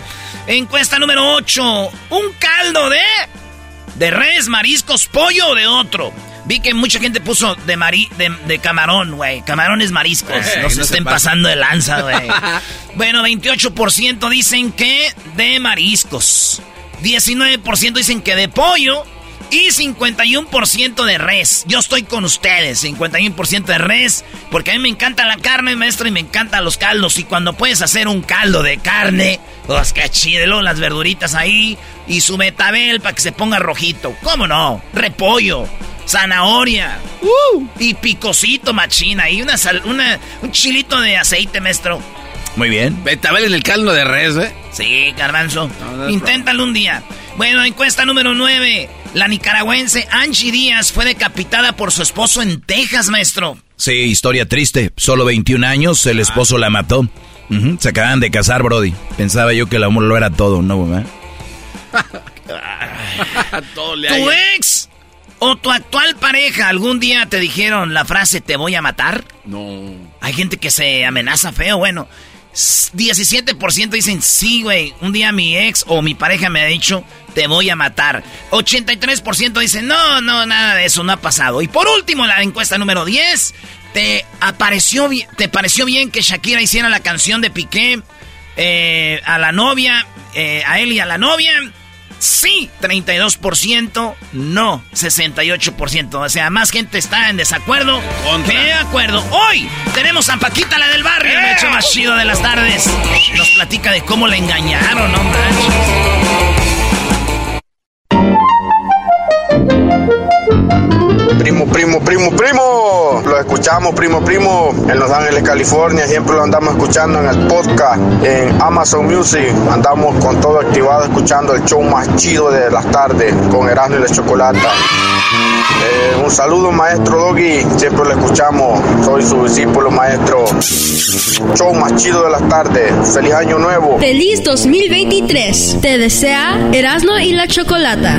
Encuesta número 8. Un caldo de... De res, mariscos, pollo o de otro. Vi que mucha gente puso de, mari, de, camarón, güey. Camarones mariscos. no se estén pasando de lanza, güey. bueno, 28% dicen que de mariscos. 19% dicen que de pollo y 51% de res. Yo estoy con ustedes, 51% de res, porque a mí me encanta la carne, maestro, y me encantan los caldos. Y cuando puedes hacer un caldo de carne, pues que chido, las verduritas ahí y su metabel para que se ponga rojito. ¿Cómo no? Repollo, zanahoria uh, y picosito machina y una, una un chilito de aceite, maestro. Muy bien. Betabel en el caldo de res, ¿eh? Sí, garbanzo. Inténtalo un día. Bueno, encuesta número 9. La nicaragüense Angie Díaz fue decapitada por su esposo en Texas, maestro. Sí, historia triste. Solo 21 años, el esposo la mató. Se acaban de casar, Brody. Pensaba yo que el amor lo era todo, ¿no, mamá? ¿Tu ex o tu actual pareja algún día te dijeron la frase te voy a matar? No. Hay gente que se amenaza feo. Bueno, 17% dicen, sí, güey, un día mi ex o mi pareja me ha dicho, te voy a matar. 83% dicen, no, no, nada de eso no ha pasado. Y por último, la encuesta número 10, ¿te, apareció, te pareció bien que Shakira hiciera la canción de Piqué eh, a la novia, eh, a él y a la novia? Sí, 32%, no, 68%. O sea, más gente está en desacuerdo de acuerdo. Hoy tenemos a Paquita, la del barrio, el hecho más chido de las tardes. Nos platica de cómo le engañaron, no Primo, primo, primo, primo. Lo escuchamos, primo, primo, en Los Ángeles, California. Siempre lo andamos escuchando en el podcast, en Amazon Music. Andamos con todo activado escuchando el show más chido de las tardes con Erasmo y la Chocolata. Eh, un saludo, maestro Doggy. Siempre lo escuchamos. Soy su discípulo, maestro. Show más chido de las tardes. Feliz año nuevo. Feliz 2023. Te desea Erasmo y la Chocolata.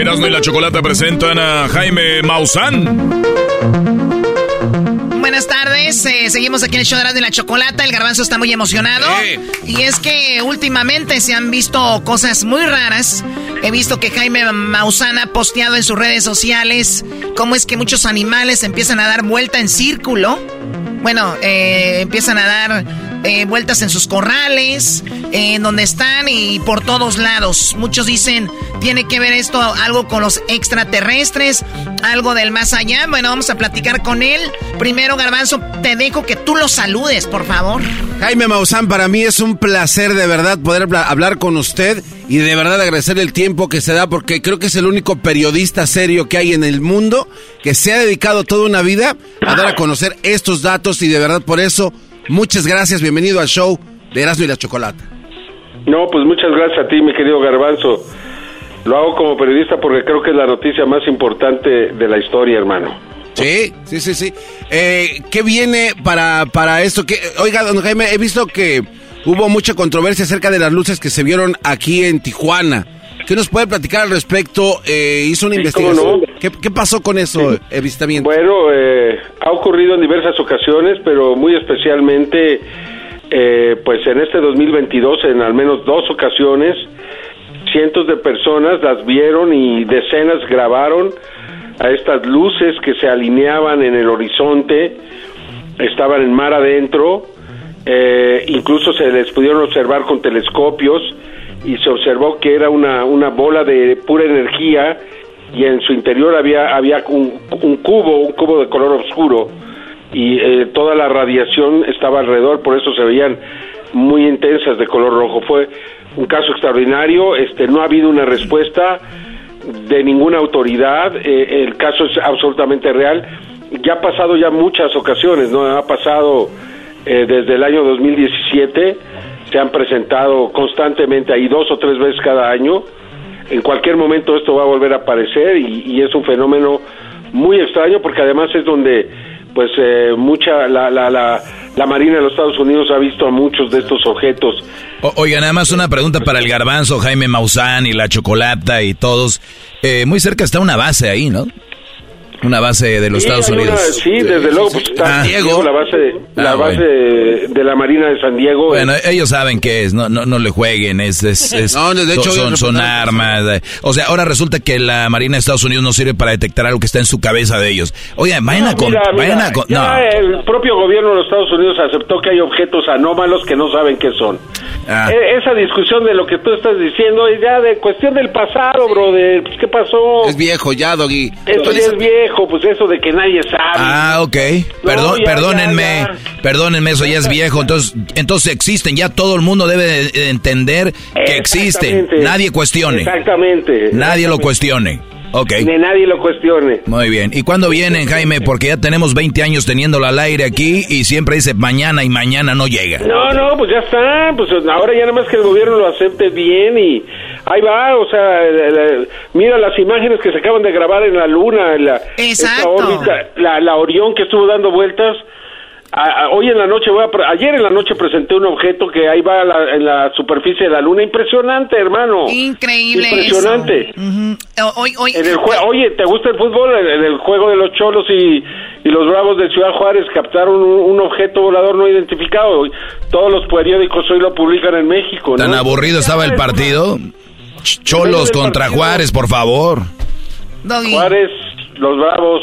Erasmo y la Chocolata presentan a Jaime Maussan. Buenas tardes, eh, seguimos aquí en el show de Erasmo y la Chocolata. El garbanzo está muy emocionado. Y es que últimamente se han visto cosas muy raras. He visto que Jaime Maussan ha posteado en sus redes sociales cómo es que muchos animales empiezan a dar vuelta en círculo. Bueno, eh, empiezan a dar eh, vueltas en sus corrales, en donde están y por todos lados. Muchos dicen, tiene que ver esto algo con los extraterrestres, algo del más allá. Bueno, vamos a platicar con él. Primero, Garbanzo, te dejo que tú lo saludes, por favor. Jaime Maussan, para mí es un placer de verdad poder hablar con usted y de verdad agradecer el tiempo que se da porque creo que es el único periodista serio que hay en el mundo que se ha dedicado toda una vida a dar a conocer estos datos y de verdad por eso Muchas gracias, bienvenido al show de Erasmo y la Chocolata. No, pues muchas gracias a ti, mi querido Garbanzo. Lo hago como periodista porque creo que es la noticia más importante de la historia, hermano. Sí, sí, sí, sí. Eh, ¿Qué viene para, para esto? Que, oiga, don Jaime, he visto que hubo mucha controversia acerca de las luces que se vieron aquí en Tijuana. ¿Qué nos puede platicar al respecto? Eh, hizo una investigación. ¿Qué, pasó con eso, avistamiento? Bueno, eh, ha ocurrido en diversas ocasiones, pero muy especialmente eh, pues en este 2022, en al menos dos ocasiones, cientos de personas las vieron y decenas grabaron a estas luces que se alineaban en el horizonte, estaban en mar adentro, eh, incluso se les pudieron observar con telescopios y se observó que era una, una bola de pura energía y en su interior había, había un, un cubo, un cubo de color oscuro y eh, toda la radiación estaba alrededor, por eso se veían muy intensas de color rojo. Fue un caso extraordinario, este, no ha habido una respuesta de ninguna autoridad, eh, el caso es absolutamente real, ya ha pasado ya muchas ocasiones, ¿no? Ha pasado eh, desde el año 2017, se han presentado constantemente ahí dos o tres veces cada año, en cualquier momento esto va a volver a aparecer y, es un fenómeno muy extraño porque además es donde pues eh, mucha la, la, la, la, Marina de los Estados Unidos ha visto a muchos de estos objetos. oiga, nada más una pregunta para el garbanzo, Jaime Maussan y la chocolata y todos. Eh, muy cerca está una base ahí, ¿no? Una base de los Estados Unidos. sí, desde luego, pues está Diego, la base, la ah, base de la Marina de San Diego. Bueno, ellos saben qué es, no, no, no le jueguen, es, es, no, de hecho, son, son armas. Eh. O sea, ahora resulta que la Marina de Estados Unidos no sirve para detectar algo que está en su cabeza de ellos. Oye, vayan a con, vayan a ya el propio gobierno de los Estados Unidos aceptó que hay objetos anómalos que no saben qué son. Ah. E, esa discusión de lo que tú estás diciendo es ya de cuestión del pasado, bro, de pues, qué pasó. Es viejo ya, Doggy. Esto ya es viejo pues eso de que nadie sabe. Ah, ok. Perdón, perdónenme, perdónenme, eso ya es viejo. Entonces, entonces existen, ya todo el mundo debe entender que existen. Nadie cuestione. Exactamente. Nadie lo cuestione. Ok. Ni nadie lo cuestione. Muy bien. ¿Y cuándo vienen, Jaime? Porque ya tenemos 20 años teniéndolo al aire aquí y siempre dice mañana y mañana no llega. No, no, pues ya está. Pues ahora ya nada más que el gobierno lo acepte bien y ahí va. O sea, mira las imágenes que se acaban de grabar en la luna, en la, órbita, la, la Orión que estuvo dando vueltas. Hoy en la noche voy a ayer en la noche presenté un objeto que ahí va en la superficie de la luna. Impresionante hermano. Increíble impresionante. oye te gusta el fútbol en el juego de los cholos y, los bravos de Ciudad Juárez captaron un, objeto volador no identificado. Todos los periódicos hoy lo publican en México tan aburrido estaba el partido cholos contra Juárez por favor Juárez los bravos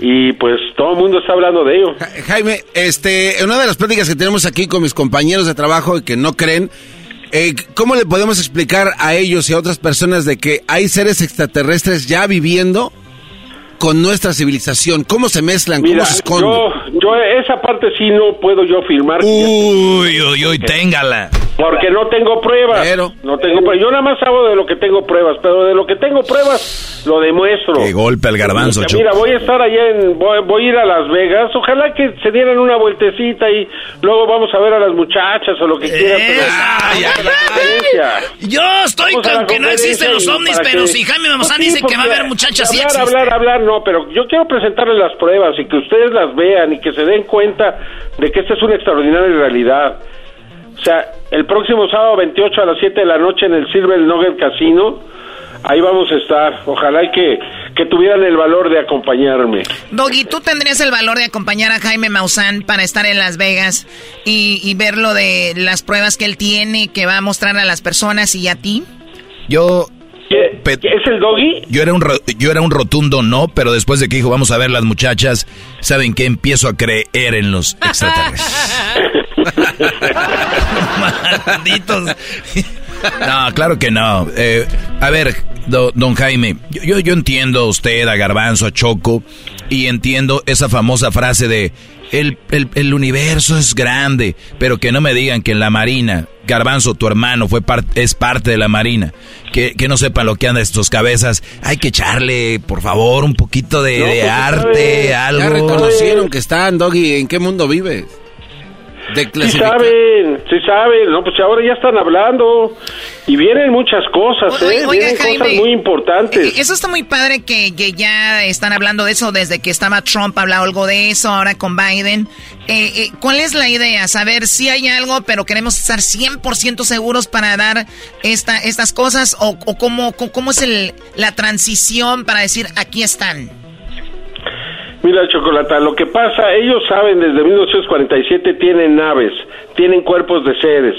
y pues todo el mundo está hablando de ello. Jaime, este, una de las pláticas que tenemos aquí con mis compañeros de trabajo y que no creen, eh, ¿cómo le podemos explicar a ellos y a otras personas de que hay seres extraterrestres ya viviendo con nuestra civilización? ¿Cómo se mezclan? ¿Cómo se esconden? Yo, yo esa parte sí no puedo yo firmar. Uy, uy, uy, téngala. Porque no tengo pruebas. Pero, no tengo Yo nada más hablo de lo que tengo pruebas, pero de lo que tengo pruebas lo demuestro. Qué golpe al garbanzo, Mira, voy a estar allá en. Voy, a ir a Las Vegas. Ojalá que se dieran una vueltecita y luego vamos a ver a las muchachas o lo que quieran. yo estoy con que no existen los ovnis, pero si Jaime Mamazán dice que va a haber muchachas y Hablar, hablar, hablar, no, pero yo quiero presentarles las pruebas y que ustedes las vean y que se den cuenta de que esta es una extraordinaria realidad. O sea, el próximo sábado 28 a las 7 de la noche en el Silver Nugget Casino, ahí vamos a estar. Ojalá que, que tuvieran el valor de acompañarme. Doggy, ¿tú tendrías el valor de acompañar a Jaime Maussan para estar en Las Vegas y, y ver lo de las pruebas que él tiene, que va a mostrar a las personas y a ti? Yo ¿Es el doggy? Yo era, un, yo era un rotundo no, pero después de que dijo vamos a ver las muchachas, ¿saben qué? Empiezo a creer en los extraterrestres. Malditos. No, claro que no. Eh, a ver, don Jaime, yo, yo entiendo a usted, a Garbanzo, a Choco, y entiendo esa famosa frase de el, el, universo es grande, pero que no me digan que en la Marina, Garbanzo, tu hermano, fue es parte de la Marina, que, que no sepan lo que anda estos cabezas. Hay que echarle, por favor, un poquito de, arte, algo. Ya reconocieron que están, Doggy, ¿en qué mundo vives? Sí saben, sí saben, no, pues ahora ya están hablando y vienen muchas cosas, ¿eh? vienen cosas muy importantes. Eh, eso está muy padre que, ya están hablando de eso desde que estaba Trump, hablado algo de eso, ahora con Biden. Eh, eh, ¿Cuál es la idea? Saber si hay algo, pero queremos estar 100% seguros para dar esta, estas cosas o, o cómo, cómo es el, la transición para decir aquí están. Mira, Chocolata, lo que pasa, ellos saben desde 1947 tienen naves, tienen cuerpos de seres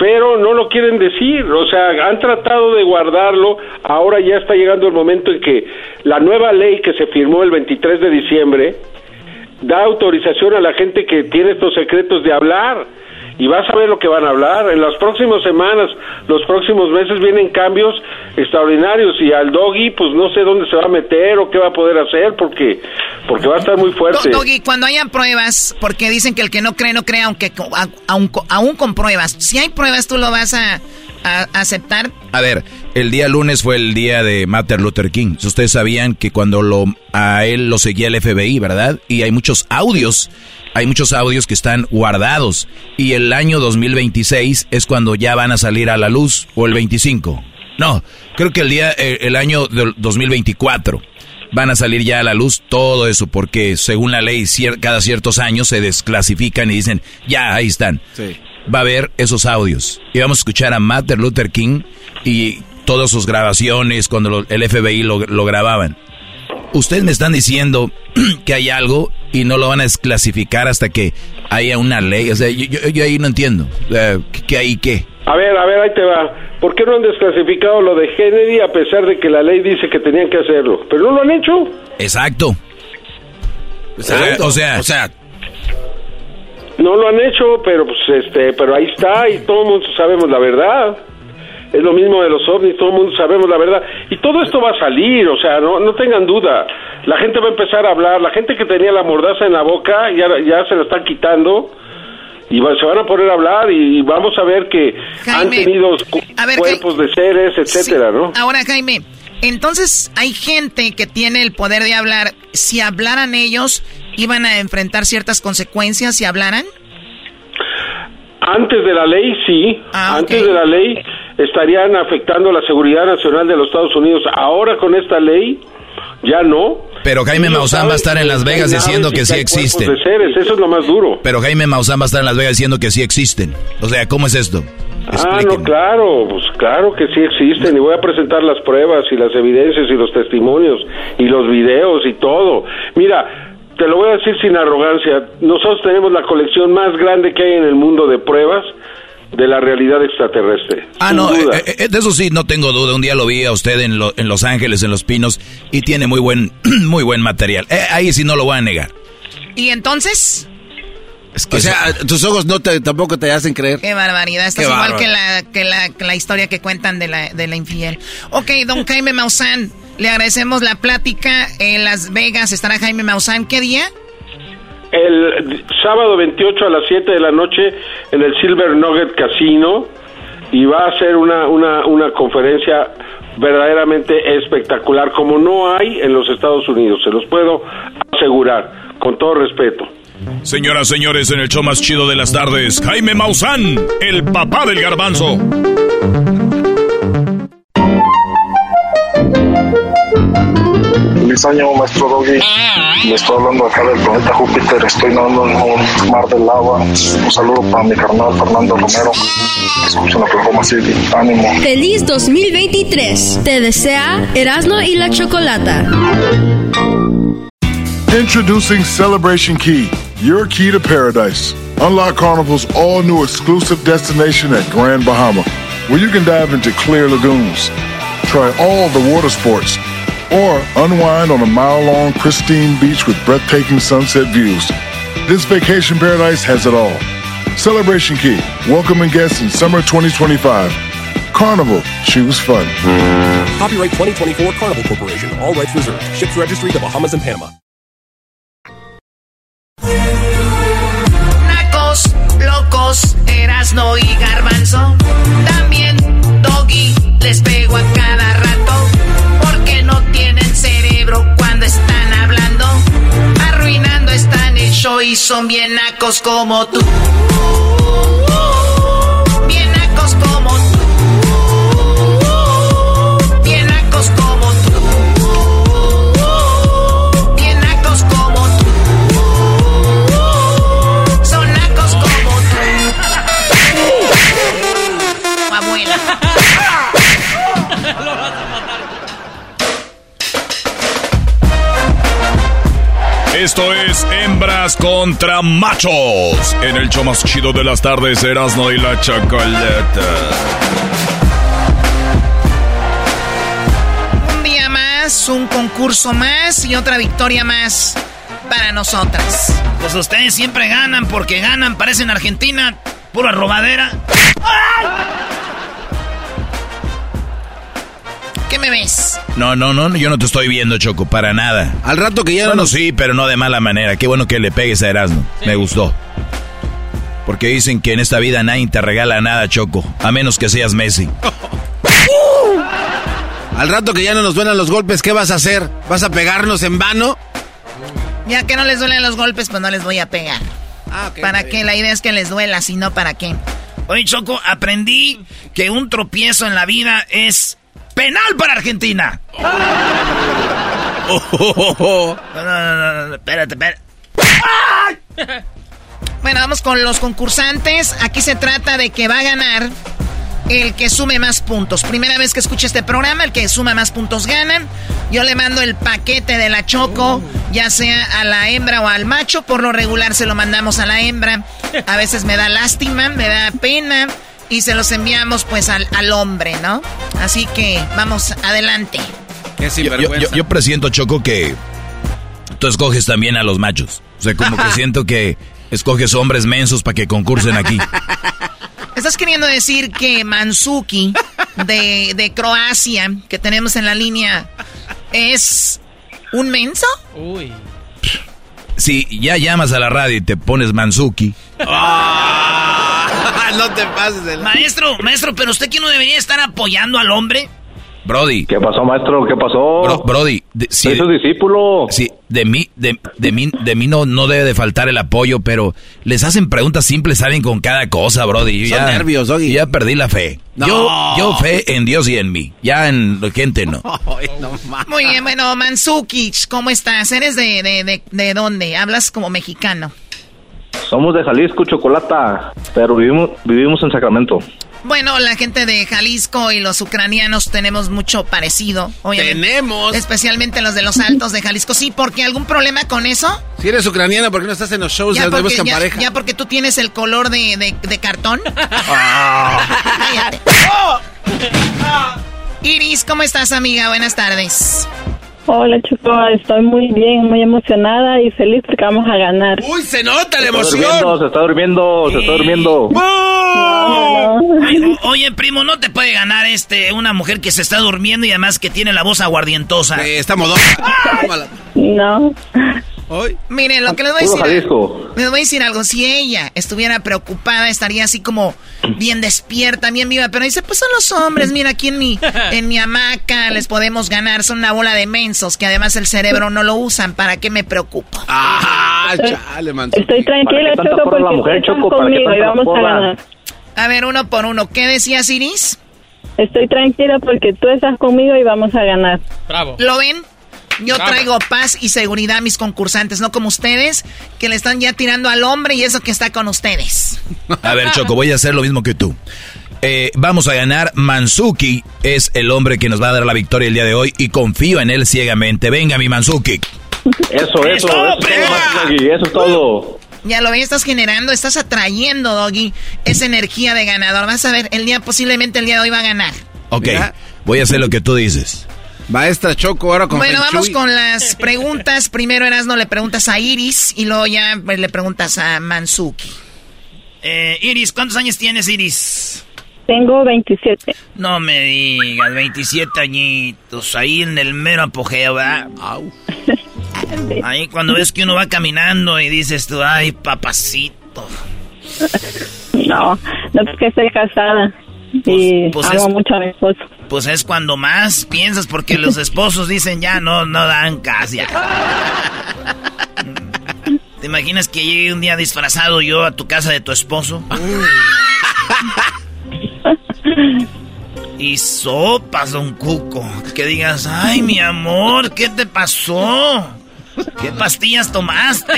pero no lo quieren decir, o sea, han tratado de guardarlo, ahora ya está llegando el momento en que la nueva ley que se firmó el 23 de diciembre da autorización a la gente que tiene estos secretos de hablar y vas a ver lo que van a hablar. En las próximas semanas, los próximos meses vienen cambios extraordinarios y al doggy pues no sé dónde se va a meter o qué va a poder hacer porque porque va a estar muy fuerte. doggy, cuando hayan pruebas, porque dicen que el que no cree no cree aunque aún, aún con pruebas. Si hay pruebas tú lo vas a, a aceptar. A ver, el día lunes fue el día de Martin Luther King. Ustedes sabían que cuando lo a él lo seguía el FBI, ¿verdad? Y hay muchos audios hay muchos audios que están guardados y el año 2026 es cuando ya van a salir a la luz o el 25. No, creo que el día eh, el año 2024 van a salir ya a la luz todo eso porque según la ley cada ciertos años se desclasifican y dicen, "Ya, ahí están." Va a haber esos audios y vamos a escuchar a Martin Luther King y todas sus grabaciones cuando el FBI lo, lo grababan ustedes me están diciendo que hay algo y no lo van a desclasificar hasta que haya una ley. O sea, yo, ahí no entiendo. ¿Qué hay qué? A ver, a ver, ahí te va. ¿Por qué no han desclasificado lo de Kennedy a pesar de que la ley dice que tenían que hacerlo? Pero no lo han hecho. Exacto. Exacto. O sea, o sea, no lo han hecho, pero pues este, pero ahí está y todos mundo sabemos la verdad es lo mismo de los ovnis, todo el mundo sabemos la verdad. Y todo esto va a salir, o sea, no, no tengan duda. La gente va a empezar a hablar, la gente que tenía la mordaza en la boca ya, ya se la están quitando y se van a poner a hablar y vamos a ver que han tenido cuerpos de seres, etcétera, ¿no? Ahora, Jaime, entonces hay gente que tiene el poder de hablar. Si hablaran ellos, iban a enfrentar ciertas consecuencias si hablaran. Antes de la ley, sí. Ah, Antes de la ley estarían afectando la seguridad nacional de los Estados Unidos. Ahora con esta ley ya no. Pero Jaime Maussan va a estar en Las Vegas diciendo que sí existen. eso es lo más duro. Pero Jaime Maussan va a estar en Las Vegas diciendo que sí existen. O sea, ¿cómo es esto? Ah, no, claro, pues claro que sí existen y voy a presentar las pruebas y las evidencias y los testimonios y los videos y todo. Mira, te lo voy a decir sin arrogancia, nosotros tenemos la colección más grande que hay en el mundo de pruebas de la realidad extraterrestre. Ah, no, eh, eh, de eso sí, no tengo duda. Un día lo vi a usted en, en Los Ángeles, en Los Pinos, y tiene muy buen, muy buen material. Eh, ahí sí no lo voy a negar. ¿Y entonces? o sea, tus ojos no te, tampoco te hacen creer. Qué barbaridad. Esto es igual que la, que, la, que la, historia que cuentan de la, de la infiel. Ok, don Jaime Maussan, le agradecemos la plática. En Las Vegas estará Jaime Maussan. ¿Qué día? el sábado 28 a las 7 de la noche en el Silver Nugget Casino y va a ser una, una, una conferencia verdaderamente espectacular como no hay en los Estados Unidos, se los puedo asegurar, con todo respeto. Señoras, señores, en el show más chido de las tardes, Jaime Maussan, el papá del garbanzo. Feliz año, maestro Doggy. Le estoy hablando acá del planeta Júpiter. Estoy nadando en un mar de lava. Un saludo para mi carnal Fernando Romero. Escuchen Oklahoma City. Ánimo. Feliz 2023. Te desea Erasmo y la Chocolata. Introducing Celebration Key, your key to paradise. Unlock Carnival's all new exclusive destination at Grand Bahama, where you can dive into clear lagoons, try all the water sports or unwind on a mile long, pristine beach with breathtaking sunset views. This vacation paradise has it all. Celebration Key, welcoming guests in summer 2025. Carnival, choose fun. Copyright 2024 Carnival Corporation, all rights reserved. Ships registry the Bahamas and Panama. Nacos, locos, Erasno y Garbanzo. También Doggy les pego a cada rato. no tienen cuando están hablando. Arruinando están el show y son bien nacos como tú. Bien nacos como tú. Esto es Hembras contra Machos. En el show más chido de las tardes, Erasmo y la Chocolata. Un día más, un concurso más y otra victoria más para nosotras. Pues ustedes siempre ganan porque ganan, parecen Argentina, pura robadera. ¿Qué me ves? No, no, no, yo no te estoy viendo, Choco, para nada. Al rato que ya bueno, no... sí, pero no de mala manera. Qué bueno que le pegues a Erasmo. Me gustó. Porque dicen que en esta vida nadie te regala nada, Choco, a menos que seas Messi. Al rato que ya no nos duelan los golpes, ¿qué vas a hacer? ¿Vas a pegarnos en vano? Ya que no les duelen los golpes, pues no les voy a pegar. Ah, okay, ¿Para qué? La idea es que les duela, si no, ¿para qué? Oye, Choco, aprendí que un tropiezo en la vida es penal para Argentina. Oh, oh, oh, no, no, no, no, espérate, espérate. Bueno, vamos con los concursantes. Aquí se trata de que va a ganar el que sume más puntos. Primera vez que escucha este programa, el que suma más puntos gana. Yo le mando el paquete de la Choco, ya sea a la hembra o al macho. Por lo regular se lo mandamos a la hembra. A veces me da lástima, me da pena. Y se los enviamos pues al, al hombre, ¿no? Así que vamos adelante. Yo, yo, yo, yo presiento, Choco, que tú escoges también a los machos. O sea, como que siento que escoges hombres mensos para que concursen aquí. ¿Estás queriendo decir que Mansuki de, de Croacia, que tenemos en la línea, es un menso? Uy. Si ya llamas a la radio y te pones Mansuki. Ah, no te pases. Maestro, maestro, pero usted que no debería estar apoyando al hombre. Brody. ¿Qué pasó, maestro? ¿Qué pasó? Bro, brody. De, si, Soy su discípulo. Sí, de mí, de, de mí, de mí no, no debe de faltar el apoyo, pero les hacen preguntas simples, salen con cada cosa, Brody. Yo Son ya, nervios, Doggy. Ya perdí la fe. No. Yo, yo fe en Dios y en mí. Ya en la gente no. Ay, no Muy bien, bueno, Mansuki, ¿cómo estás? ¿Eres de, de, de, de dónde? Hablas como mexicano. Somos de Jalisco, Chocolata, pero vivimos, vivimos en Sacramento. Bueno, la gente de Jalisco y los ucranianos tenemos mucho parecido. Obviamente. Tenemos. Especialmente los de los altos de Jalisco. Sí, porque algún problema con eso. Si eres ucraniana, ¿por qué no estás en los shows Ya de porque, buscan ya, pareja? ya porque tú tienes el color de, de, de cartón. Cállate. Iris, ¿cómo estás, amiga? Buenas tardes. Hola, Choco, estoy muy bien, muy emocionada y feliz porque vamos a ganar. ¡Uy, se nota la Se está emoción! durmiendo, se está durmiendo, se está durmiendo. Oye, oye, primo, no te puede ganar este una mujer que se está durmiendo y además que tiene la voz aguardientosa. Eh, está modón. No. Hoy. Miren, lo que les voy a decir. Jalisco. Les voy a decir algo. Si ella estuviera preocupada, estaría así como bien despierta, bien viva. Pero dice, pues son los hombres. Mira, aquí en mi, en mi hamaca les podemos ganar. Son una bola de mensos que además el cerebro no lo usan. ¿Para qué me preocupo? Ah, chale, man. Estoy tranquila, ¿Para qué tanta Choco, porra la porque mujer, Choco? ¿Para qué conmigo y vamos a ganar. A ver, uno por uno. ¿Qué decías, Iris? Estoy tranquila porque tú estás conmigo y vamos a ganar. Bravo. ¿Lo ven? Yo traigo paz y seguridad a mis concursantes, no como ustedes, que le están ya tirando al hombre y eso que está con ustedes. A ver, Choco, voy a hacer lo mismo que tú. Eh, vamos a ganar. Mansuki es el hombre que nos va a dar la victoria el día de hoy y confío en él ciegamente. Venga, mi Mansuki. Eso, eso, eso, es todo, Doggy, eso es todo. Ya lo ves, estás generando, estás atrayendo, Doggy, esa energía de ganador. Vas a ver, el día, posiblemente el día de hoy va a ganar. Ok, voy a hacer lo que tú dices. Maestra Choco, ahora con bueno, vamos con las preguntas. Primero, Erasno, le preguntas a Iris y luego ya pues, le preguntas a Mansuki. Eh, Iris, ¿cuántos años tienes, Iris? Tengo 27. No me digas, 27 añitos, ahí en el mero apogeo, ¿verdad? Ahí cuando ves que uno va caminando y dices tú, ay, papacito. No, no porque estoy casada pues amo es- mucho a mi esposo. Pues es cuando más piensas, porque los esposos dicen ya no, no dan casi. ¿Te imaginas que llegue un día disfrazado yo a tu casa de tu esposo? Y sopas, don Cuco. Que digas, ay, mi amor, ¿qué te pasó? ¿Qué pastillas tomaste?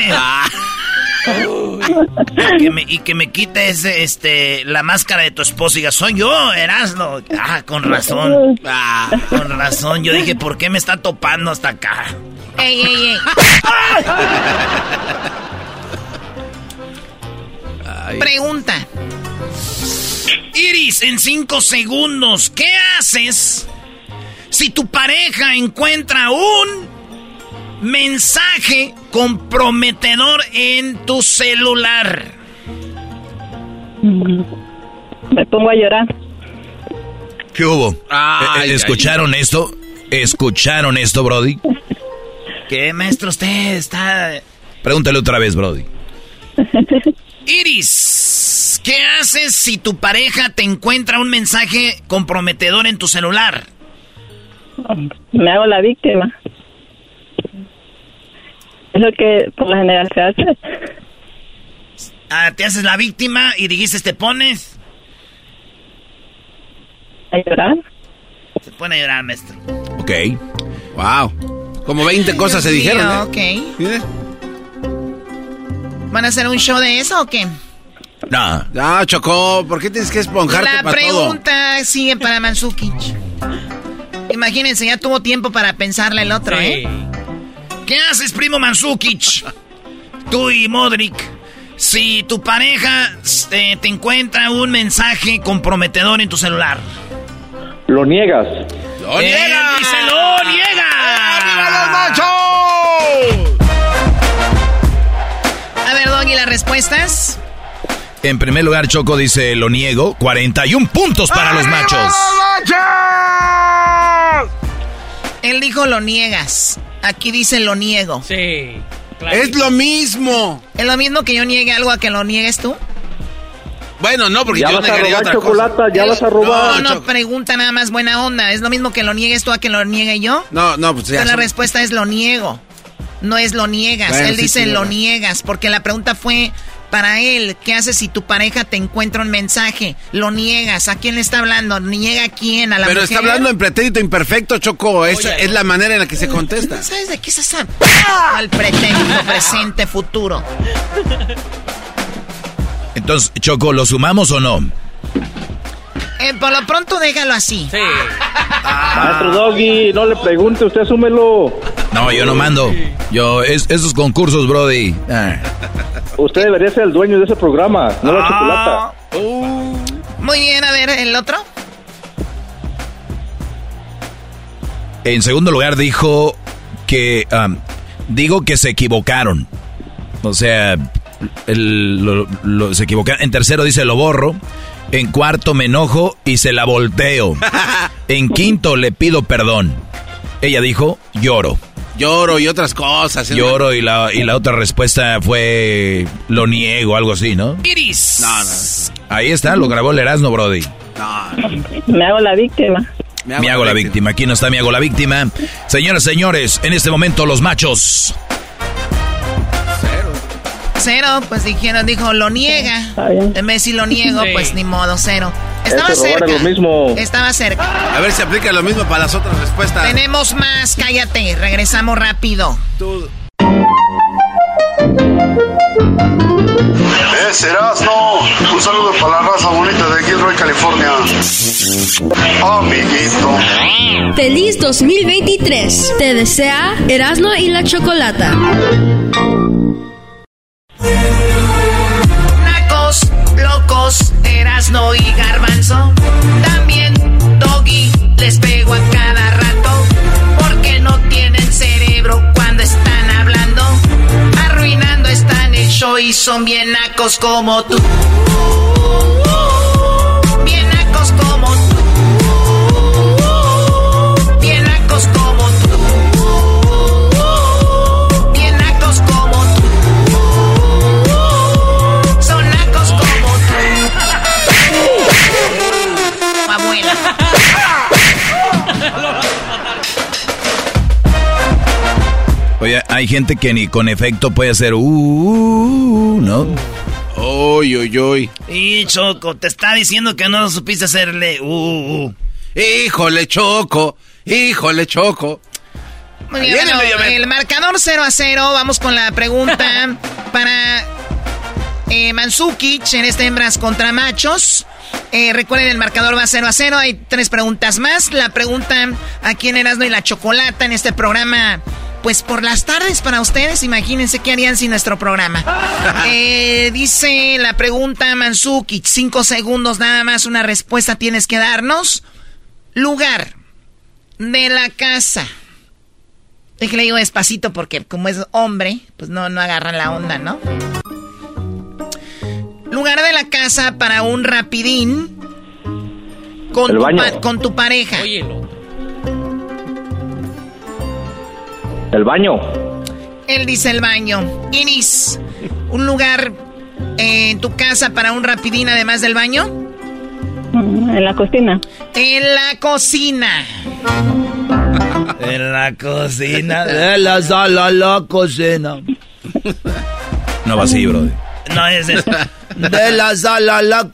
y, que me, y quite este, la máscara de tu esposo y diga, soy yo, Erasmo. Ah, con razón. Ah, con razón. Yo dije, ¿por qué me está topando hasta acá? Ey, ey, ey. Pregunta. Iris, en cinco segundos, ¿qué haces si tu pareja encuentra un mensaje comprometedor en tu celular? Me pongo a llorar. ¿Qué hubo? Eh, ¿Escucharon esto? ¿Escucharon esto, Brody? ¿Qué, maestro, usted está...? Pregúntale otra vez, Brody. Iris, ¿qué haces si tu pareja te encuentra un mensaje comprometedor en tu celular? Me hago la víctima. Es lo que por la general se hace. Ah, te haces la víctima y dijiste, te pones... ¿A llorar? Se pone a llorar, maestro. Ok. Wow. Como 20 cosas se dijeron. ¿eh? Ok. ¿Van a hacer un show de eso o qué? No. No, Chocó, ¿por qué tienes que esponjarte La pregunta sigue para Mansukic. Imagínense, ya tuvo tiempo para pensarle el otro, ¿eh? ¿Qué haces, primo Mansukic? Tú y Modric. Si tu pareja te, te encuentra un mensaje comprometedor en tu celular. Lo niegas. ¡Lo niega! ¡Dice lo niega! ¡Arriba los machos! A ver, Doggy, las respuestas. En primer lugar, Choco dice lo niego. 41 puntos para los machos. Él dijo lo niegas. Aquí dice lo niego. Sí. Es lo mismo. ¿Es lo mismo que yo niegue algo a que lo niegues tú? Bueno, no, porque Ya yo vas a robar otra chocolate, cosa. ya vas a robar. No, no, pregunta nada más buena onda. ¿Es lo mismo que lo niegues tú a que lo niegue yo? No, no, pues ya. Pero la son- respuesta es lo niego. No es lo niegas. Bueno, él sí, dice lo niegas. Porque la pregunta fue para él. ¿Qué haces si tu pareja te encuentra un mensaje? Lo niegas. ¿A quién le está hablando? ¿Niega a quién? ¿A la Pero mujer? está hablando en pretérito imperfecto, Choco. Esa Oye, es la manera en la que se contesta. ¿No sabes de qué es esa? Al pretérito, presente, futuro. Entonces, Choco, ¿lo sumamos o no? Eh, por lo pronto déjalo así. Sí. Maestro Doggy, no le pregunte, usted asúmelo. No, yo no mando. Yo, es, esos concursos, Brody. Ah. Usted debería ser el dueño de ese programa, no la chocolata. Muy bien, a ver, el otro. En segundo lugar, dijo que. am, digo que se equivocaron. O sea, el- lo- lo- se equivocaron. En tercero dice lo borro. En cuarto me enojo y se la volteo. En quinto le pido perdón. Ella dijo lloro. Lloro y otras cosas. ¿eh? Lloro y la, y la otra respuesta fue lo niego, algo así, ¿no? Iris. No, no. Ahí está, lo grabó el Erasmo, Brody. No. Me hago la víctima. Me hago, la víctima. Aquí no está mi hago la víctima. Señoras, señores, en este momento los machos. Cero, pues dijeron, dijo, lo niega. En vez de decir lo niego, Sí. pues ni modo, cero. Estaba cerca. es lo mismo. Estaba cerca. A ver si aplica lo mismo para las otras respuestas. Tenemos más, cállate. Regresamos rápido. Tú- Es Erasmo. Un saludo para la raza bonita de Gilroy, California. Amiguito. Feliz 2023. Te desea Erasno y la Chocolata. Nacos, locos, Erasno y Garbanzo. También Doggy les pego a cada rato. Porque no tienen cerebro cuando están hablando. Arruinando están el show y son bien nacos como tú. Bien nacos como tú. Bien nacos como tú. Oye, hay gente que ni con efecto puede hacer uh, uh, uh, ¿no? Uy, uy, uy. Y Choco, te está diciendo que no supiste hacerle uh, uh, uh. Híjole, Choco. Híjole, Choco. Muy bien, bueno, el marcador 0 a 0. Vamos con la pregunta para eh, Mansukic en este hembras contra machos. Eh, recuerden, el marcador va 0 a 0. Hay tres preguntas más. La pregunta aquí en Erasmo y la Chocolata en este programa pues por las tardes para ustedes, imagínense qué harían sin nuestro programa. Eh, dice la pregunta Mansuki, cinco segundos nada más, una respuesta tienes que darnos. Lugar de la casa. Déjale digo despacito porque como es hombre, pues no, no agarran la onda, ¿no? Lugar de la casa para un rapidín con, El tu, baño. pa- con tu pareja. El baño. Él dice el baño. Iris, ¿un lugar eh, en tu casa para un rapidín además del baño? En la cocina. En la cocina. En la cocina. De la sala a la cocina. No va así, bro. No es eso. De la sala a la...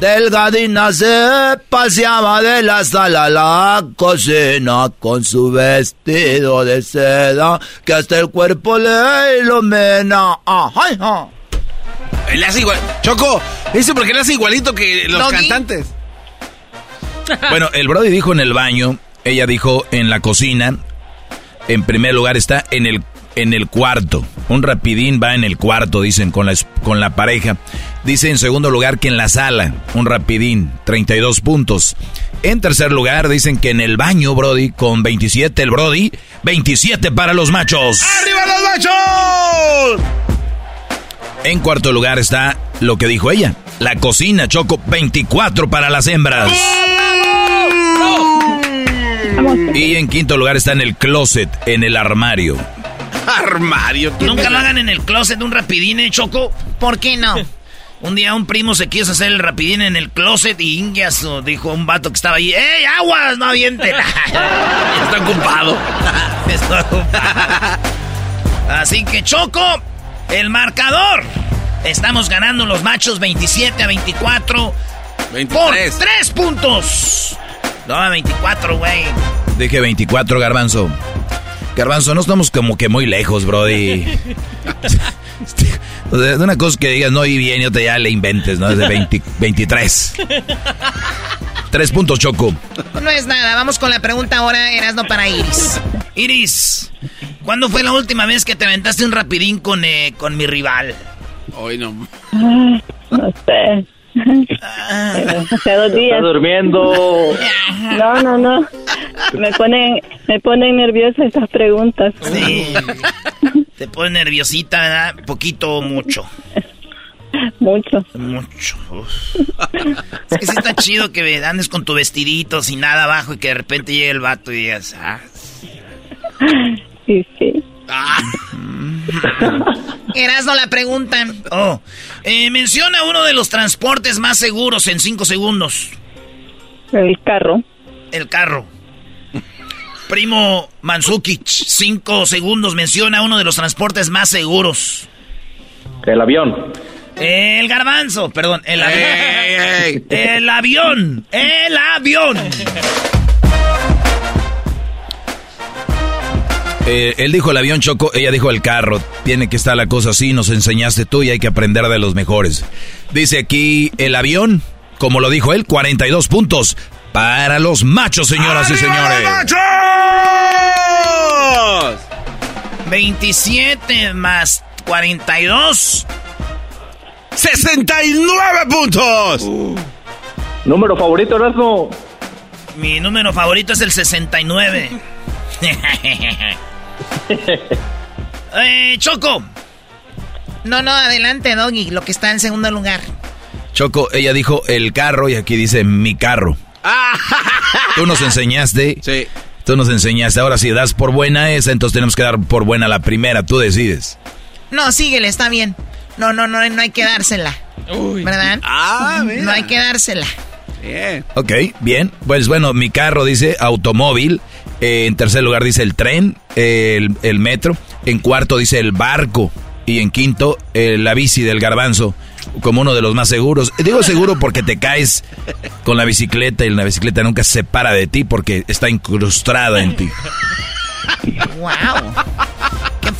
Delgadina se paseaba de la sala a la cocina con su vestido de seda que hasta el cuerpo le ilumina. Ajá, ajá. Le hace igual. Choco, eso porque le hace igualito que los Doggy. cantantes. Bueno, el Brody dijo en el baño, ella dijo en la cocina. En primer lugar está en el, en el cuarto. Un rapidín va en el cuarto, dicen, con la, con la pareja. Dice en segundo lugar que en la sala, un rapidín, 32 puntos. En tercer lugar dicen que en el baño, Brody, con 27 el Brody, 27 para los machos. ¡Arriba los machos! En cuarto lugar está lo que dijo ella, la cocina, Choco, 24 para las hembras. Y en quinto lugar está en el closet, en el armario. Armario. Nunca lo hagan en el closet un rapidín, ¿eh, Choco? ¿Por qué no? Un día un primo se quiso hacer el rapidín en el closet y Ingiaso dijo un vato que estaba ahí, ¡Ey, aguas, no avienten! Está ocupado. Está ocupado. Así que, Choco, el marcador. Estamos ganando los machos 27 a 24 por 3 puntos. No, 24, güey. Dije 24, Garbanzo. Garbanzo, no estamos como que muy lejos, Brody. O sea, de una cosa que digas no y bien y otra ya le inventes, ¿no? Es de 20 23. Tres puntos, Choco. No es nada, vamos con la pregunta ahora, Erasno para Iris. Iris, ¿cuándo fue la última vez que te aventaste un rapidín con, eh, con mi rival? Hoy no. Ay, no sé. Hace dos días. Está durmiendo. No, no, no. Me ponen, me ponen nerviosa estas preguntas. Sí. Te pone nerviosita, ¿verdad? Poquito o mucho. Mucho. Mucho. Es que sí está chido que andes con tu vestidito sin nada abajo y que de repente llegue el vato y digas, ah. Sí, sí. Erasno la pregunta. Oh, eh, menciona uno de los transportes más seguros en cinco segundos. El carro. El carro. Primo Mansukic, cinco segundos, menciona uno de los transportes más seguros. El avión. El garbanzo, perdón, el avión. El avión, el avión. Eh, él dijo el avión Choco, ella dijo el carro. Tiene que estar la cosa así, nos enseñaste tú y hay que aprender de los mejores. Dice aquí el avión, como lo dijo él, 42 puntos para los machos, señoras y señores. 27 más 42. 69 puntos. Número favorito, Erasmo. Mi número favorito es el 69. eh, Choco. No, no, adelante, Doggy, lo que está en segundo lugar. Choco, ella dijo el carro y aquí dice mi carro. Tú nos enseñaste. Sí. Tú nos enseñaste. Ahora si das por buena esa, entonces tenemos que dar por buena la primera. Tú decides. No, síguele, está bien. No, no, no, no hay que dársela. ¿Verdad? Ah, mira. No hay que dársela. Bien. Ok, bien. Pues bueno, mi carro dice automóvil. Eh, en tercer lugar dice el tren, eh, el, el metro. En cuarto dice el barco. Y en quinto, eh, la bici del garbanzo, como uno de los más seguros. Digo seguro porque te caes con la bicicleta y la bicicleta nunca se separa de ti porque está incrustada en ti. ¡Wow!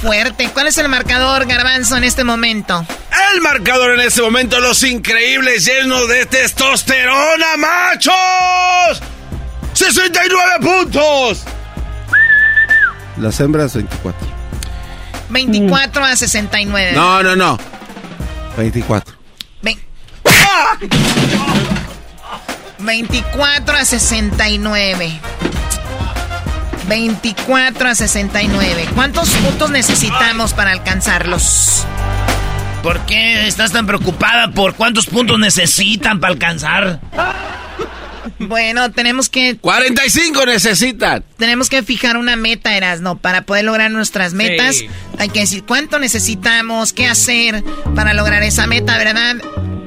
¡Qué fuerte! ¿Cuál es el marcador, Garbanzo, en este momento? El marcador en este momento, los increíbles llenos de testosterona, machos. 69 puntos. Las hembras 24. 24 a 69. No, no, no. 24. Ven. 24 a 69. 24 a 69. ¿Cuántos puntos necesitamos para alcanzarlos? ¿Por qué estás tan preocupada por cuántos puntos necesitan para alcanzar? Bueno, tenemos que... 45 necesitan. Tenemos que fijar una meta, Erasno, para poder lograr nuestras metas. Sí. Hay que decir cuánto necesitamos, qué hacer para lograr esa meta, ¿verdad,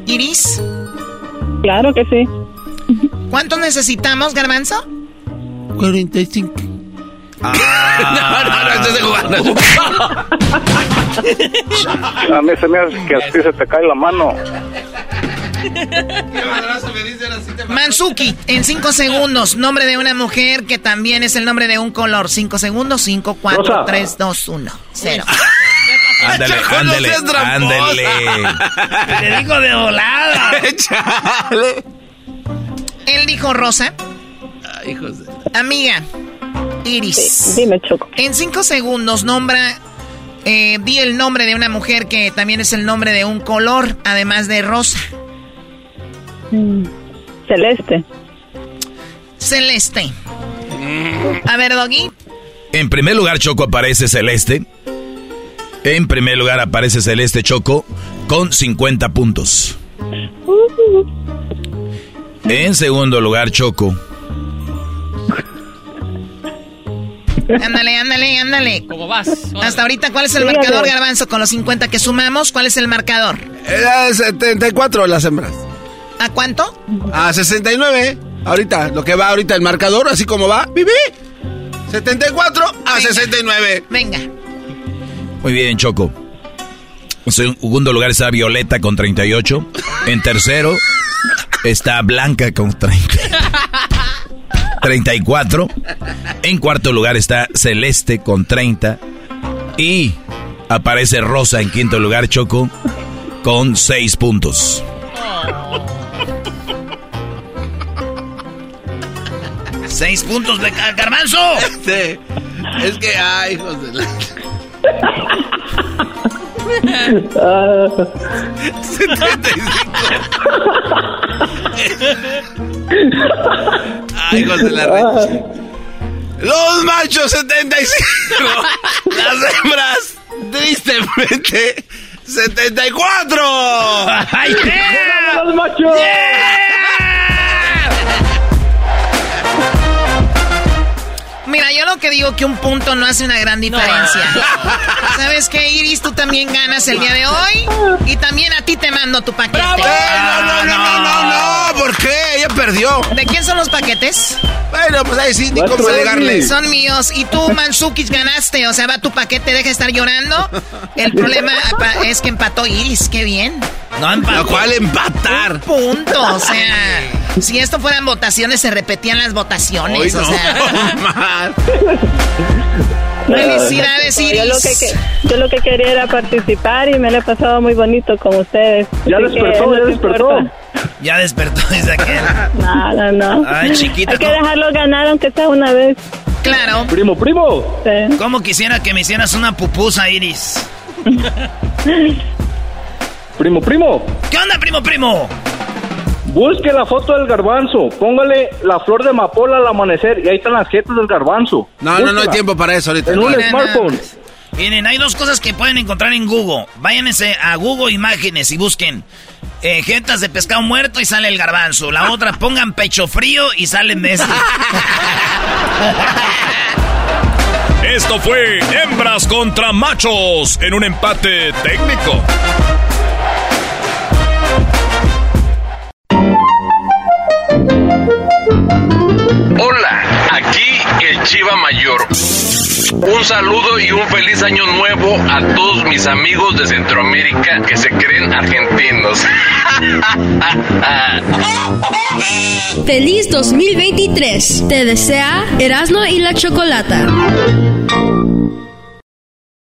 Iris? Claro que sí. ¿Cuánto necesitamos, Garbanzo? 45. no, no, no, jugando. A mí se me hace que a ti se te cae la mano. Mansuki, en cinco segundos, nombre de una mujer que también es el nombre de un color. Cinco segundos, cinco, cuatro, Rosa. tres, dos, uno, cero. Ándale, ándale, ándale. Le digo de volada. Él dijo Rosa. hijos de... Amiga, Iris. dime, Choco. En cinco segundos, nombra. Eh, di el nombre de una mujer que también es el nombre de un color, además de rosa. Mm, Celeste. Celeste. A ver, Doggy. En primer lugar, Choco aparece Celeste. En primer lugar aparece Celeste Choco con 50 puntos. En segundo lugar, Choco. Ándale, ándale, ándale. ¿Cómo vas? Hasta ahorita, ¿cuál es el marcador, Garbanzo? Con los 50 que sumamos, ¿cuál es el marcador? Era 74 las hembras. ¿A cuánto? A 69. Ahorita, lo que va ahorita el marcador, así como va. ¡Viví! 74 a 69. Venga. Muy bien, Choco. En segundo lugar está Violeta con 38. En tercero está Blanca con 30. 34. En cuarto lugar está Celeste con 30. Y aparece Rosa en quinto lugar, Choco, con 6 puntos. Seis puntos de Gar- Garbanzo. Sí. Es que, ay, hijos de la... 75. Ay, hijos de la red. Los machos 75. Las hembras, tristemente, 74. ¡Ay, yeah! ¡Los machos! Mira, yo lo que digo que un punto no hace una gran diferencia. ¿Sabes qué, Iris? Tú también ganas el día de hoy. Y también a ti te mando tu paquete. no, no, no, no, no, no, ¿por qué? Ella perdió. ¿De quién son los paquetes? Bueno, pues ahí sí, ni cómo alegarle. Son míos. Y tú, Mansukis, ganaste. O sea, va tu paquete, deja de estar llorando. El problema es que empató Iris. Qué bien. No empató. ¿Cuál empatar? Punto. O sea, si esto fueran votaciones, se repetían las votaciones. Hoy O no. sea. Felicidades, Yo lo, Iris. que, yo lo que quería era participar y me lo he pasado muy bonito con ustedes. Ya despertó, no ya despertó. importa. Ya despertó, dice aquel. No, no, no. Ay, chiquita, Hay que dejarlo ganar aunque sea una vez. Claro. Primo, primo. Sí. ¿Cómo quisiera que me hicieras una pupusa, Iris? Primo, primo. ¿Qué onda, primo, primo? Busque la foto del garbanzo. Póngale la flor de amapola al amanecer y ahí están las jetas del garbanzo. No, no, no hay tiempo para eso ahorita. En un No, no, smartphone. Miren, hay dos cosas que pueden encontrar en Google. Váyanse a Google Imágenes y busquen eh, jetas de pescado muerto y sale el garbanzo. La otra, pongan pecho frío y salen de ese. Esto fue Hembras contra Machos en un empate técnico. Hola, aquí el Chiva Mayor. Un saludo y un feliz año nuevo a todos mis amigos de Centroamérica que se creen argentinos. Feliz 2023. Te desea Erasmo y la Chocolata.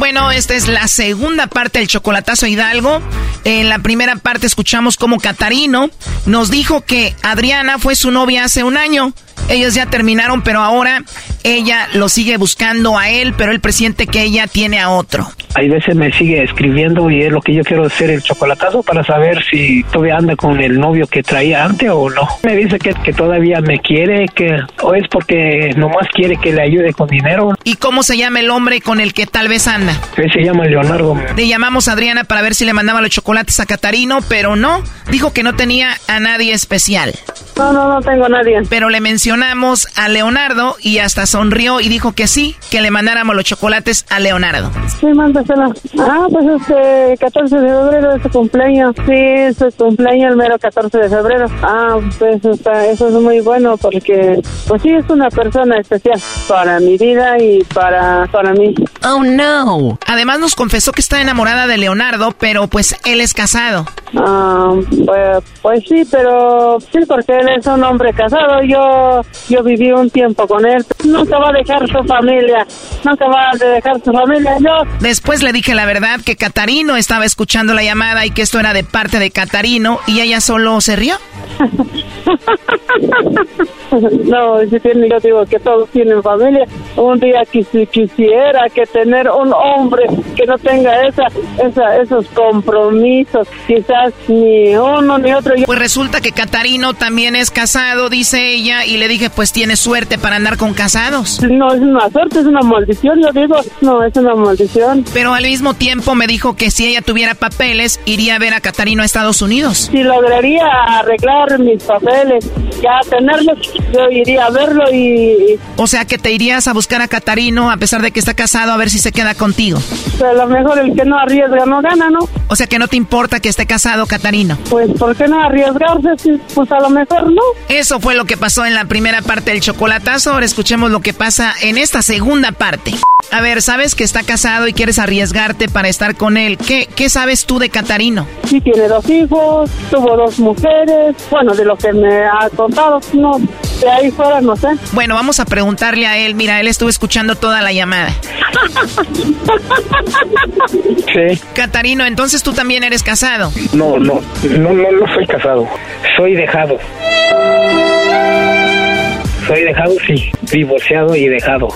Bueno, esta es la segunda parte del chocolatazo Hidalgo. En la primera parte escuchamos cómo Catarino nos dijo que Adriana fue su novia hace un año ellos ya terminaron, pero ahora ella lo sigue buscando a él, pero él presiente que ella tiene a otro. Hay veces me sigue escribiendo y es lo que yo quiero hacer el chocolatazo para saber si todavía anda con el novio que traía antes o no. Me dice que, que todavía me quiere, que o es porque nomás quiere que le ayude con dinero. ¿Y cómo se llama el hombre con el que tal vez anda? Él se llama Leonardo. Le llamamos a Adriana para ver si le mandaba los chocolates a Catarino, pero no. Dijo que no tenía a nadie especial. No, no, no tengo a nadie. Pero le mencionamos a Leonardo y hasta sonrió y dijo que sí, que le mandáramos los chocolates a Leonardo. Sí, mándasela. Ah, pues este 14 de febrero es su cumpleaños. Sí, es su cumpleaños el mero 14 de febrero. Ah, pues está, eso es muy bueno porque, pues sí, es una persona especial para mi vida y para, para mí. Oh, no. Además nos confesó que está enamorada de Leonardo, pero pues él es casado. Ah, pues, pues sí, pero sí, porque él es un hombre casado. Yo yo viví un tiempo con él. Nunca va a dejar su familia. Nunca va a dejar su familia. Yo. Después le dije la verdad que Catarino estaba escuchando la llamada y que esto era de parte de Catarino y ella solo se rió. no, yo digo que todos tienen familia. Un día quisiera que tener un hombre que no tenga esa, esa, esos compromisos, quizás ni uno ni otro. Pues resulta que Catarino también es casado, dice ella, y le dije, pues tiene suerte para andar con casados. No, es una suerte, es una maldición, yo digo, no, es una maldición. Pero al mismo tiempo me dijo que si ella tuviera papeles, iría a ver a Catarino a Estados Unidos. Si lograría arreglar mis papeles, ya tenerlos, yo iría a verlo y... O sea que te irías a buscar a Catarino a pesar de que está casado a ver si se queda contigo. Pero a lo mejor el que no arriesga no gana, ¿no? O sea que no te importa que esté casado Catarino. Pues ¿por qué no arriesgarse? Pues a lo mejor no. Eso fue lo que pasó en la primera parte del chocolatazo. Ahora escuchemos lo que pasa en esta segunda parte. A ver, sabes que está casado y quieres arriesgarte para estar con él. ¿Qué, qué sabes tú de Catarino? Sí, tiene dos hijos, tuvo dos mujeres. Bueno, de lo que me ha contado, no, de ahí fuera no sé. Bueno, vamos a preguntarle a él. Mira, él estuvo escuchando toda la llamada. Sí. Catarino, entonces tú también eres casado. No, no, no, no, no soy casado. Soy dejado. Soy dejado, sí. Divorciado y dejado.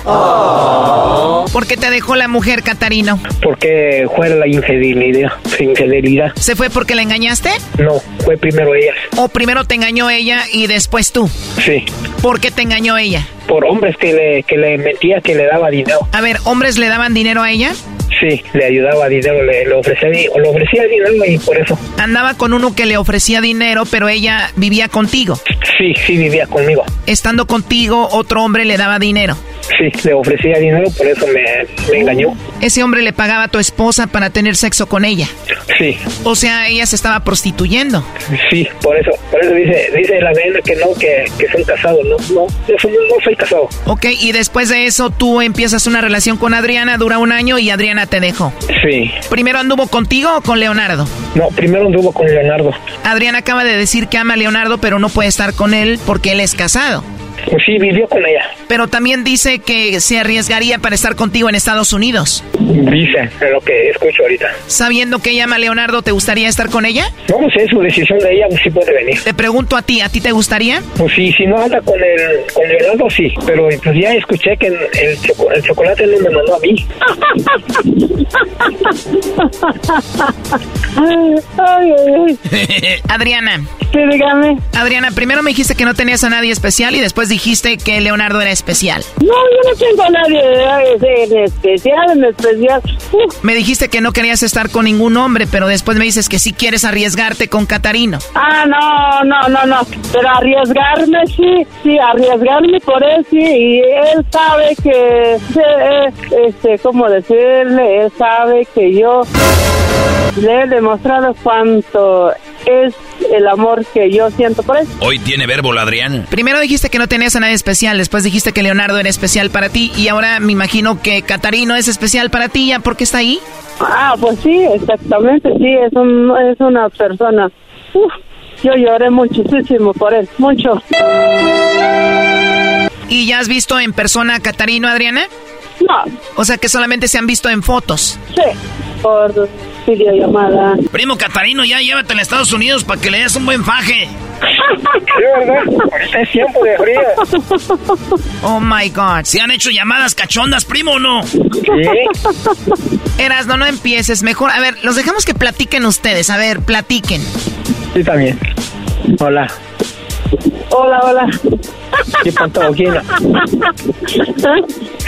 ¿Por qué te dejó la mujer, Catarino? Porque fue la infidelidad. Infidelidad. ¿Se fue porque la engañaste? No, fue primero ella. ¿O primero te engañó ella y después tú? Sí. ¿Por qué te engañó ella? Por hombres que le, que le mentía que le daba dinero. A ver, ¿hombres le daban dinero a ella? Sí, le ayudaba dinero, le, le ofrecía, le ofrecía dinero y por eso. Andaba con uno que le ofrecía dinero, pero ella vivía contigo. Sí, sí vivía conmigo. Estando contigo, otro hombre le daba dinero. Sí, le ofrecía dinero, por eso me, me engañó. Ese hombre le pagaba a tu esposa para tener sexo con ella. Sí, O sea, ella se estaba prostituyendo. sí, por eso, por eso dice, dice la nena que no, que, que son casados, no, no, yo soy- no soy casado. Ok, y después de eso tú empiezas una relación con Adriana, dura un año y Adriana te dejó. Sí, ¿Primero anduvo contigo o con Leonardo? no, primero anduvo con Leonardo. Adriana acaba de decir que ama a Leonardo, pero no puede estar con él porque él es casado. Pues sí, vivió con ella. Pero también dice que se arriesgaría para estar contigo en Estados Unidos. Dice, es lo que escucho ahorita. Sabiendo que ella ama a Leonardo, ¿te gustaría estar con ella? No, pues es su decisión de ella, pues sí puede venir. Te pregunto a ti, ¿a ti te gustaría? Pues sí, si no anda con el, con Leonardo, sí. Pero pues ya escuché que el, choco- el chocolate no me mandó a mí. Ay, ay, ay. Adriana. Sí, dígame. Adriana, primero me dijiste que no tenías a nadie especial y después dijiste que Leonardo era especial. No, yo no tengo a nadie eh, en especial, en especial. Me dijiste que no querías estar con ningún hombre, pero después me dices que sí quieres arriesgarte con Catarino. Ah, no, no, no, no. Pero arriesgarme, sí, sí, arriesgarme por él, sí. Y él sabe que, sí, eh, este, ¿cómo decirle? Él sabe que yo Le he demostrado cuánto es el amor que yo siento por él. Hoy tiene verbo la Adriana. Primero dijiste que no tenías a nadie especial, después dijiste que Leonardo era especial para ti y ahora me imagino que Catarino es especial para ti, ¿ya por qué está ahí? Ah, pues sí, exactamente, sí, es, un, es una persona. Uf, yo lloré muchísimo por él, mucho. ¿Y ya has visto en persona a Catarino, Adriana? No. O sea que solamente se han visto en fotos. Sí, por videollamada. Primo Catarino, ya llévatela a Estados Unidos para que le des un buen faje. Sí, ¿verdad? Ahorita es tiempo de frío. Oh my God. ¿Se han hecho llamadas cachondas, primo o no? Sí. Eras, no, no empieces. Mejor, a ver, los dejamos que platiquen ustedes. A ver, platiquen. Sí, también. Hola. Hola, hola. ¿Qué panto aquí?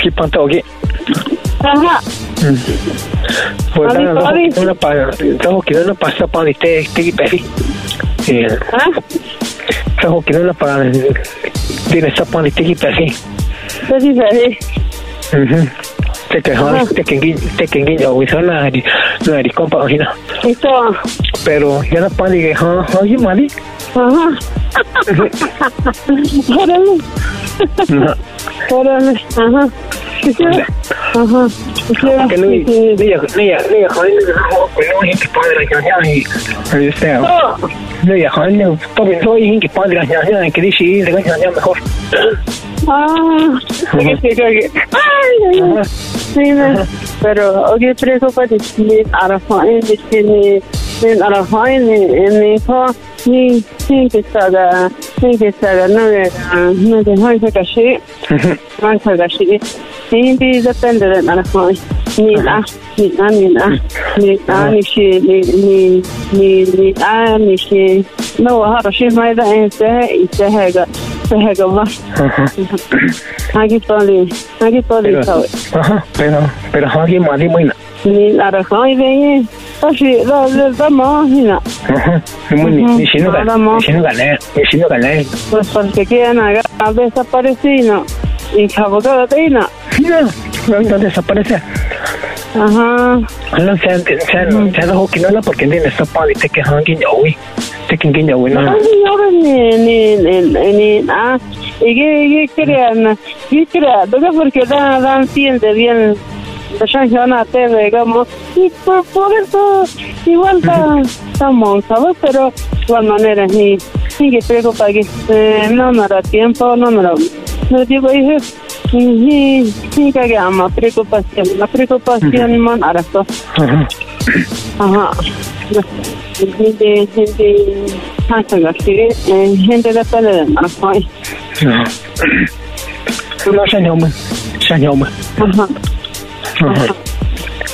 ¿Qué panto aquí? Ajá. Pues una pa- estamos queriendo pasar para este este peri. Eh, Estamos queriendo para tiene esa para este peri. Sí, sí. Mhm. Te que te que te que güey, son la la. Esto. Pero ya no para que ha, oye, Mali. Ajá. Órale. Órale. Ajá. Ajá. Sí, Que no, sí, ni sí. ni ni ni joder, no padre ya y este. No, ya joder, no, todo soy que padre ya que dice, le voy a mejor. Ah. Ay, ay, ay. Pero salga, que salga, no de no de no de caché, no de caché, ni de depende de Arafat, ni la, ni la, ni la, ni la, ni si, ni ni ni ni la, ni si, no, sí da en se y se haga, se haga más. Aquí poli, aquí poli, Pero, pero, la razón y de así, la la. Ajá, ni muy, ni, ni si no gané, si no gané, si no gané. Pues porque quieren agarrar desaparecido y cabocada teina. No, no desaparece. Ajá. No, se se se dejado que no la porque tiene esta pan y te que alguien ya güey. Te que ya güey, No, no. ni ni ni ni ni ah y que que crean, que crean, porque dan dan siente bien TV, digamos, y por, por eso igual estamos, ¿sabes? Pero de igual manera, preocupa que eh, no me da tiempo, no me da no tiempo, dije, ni, ni que llama preocupación, la preocupación, man, ahora esto. Ajá. Gente, gente, gente, gente, gente de pelea de ay. No. No. Señor, man. Ajá. Ajá.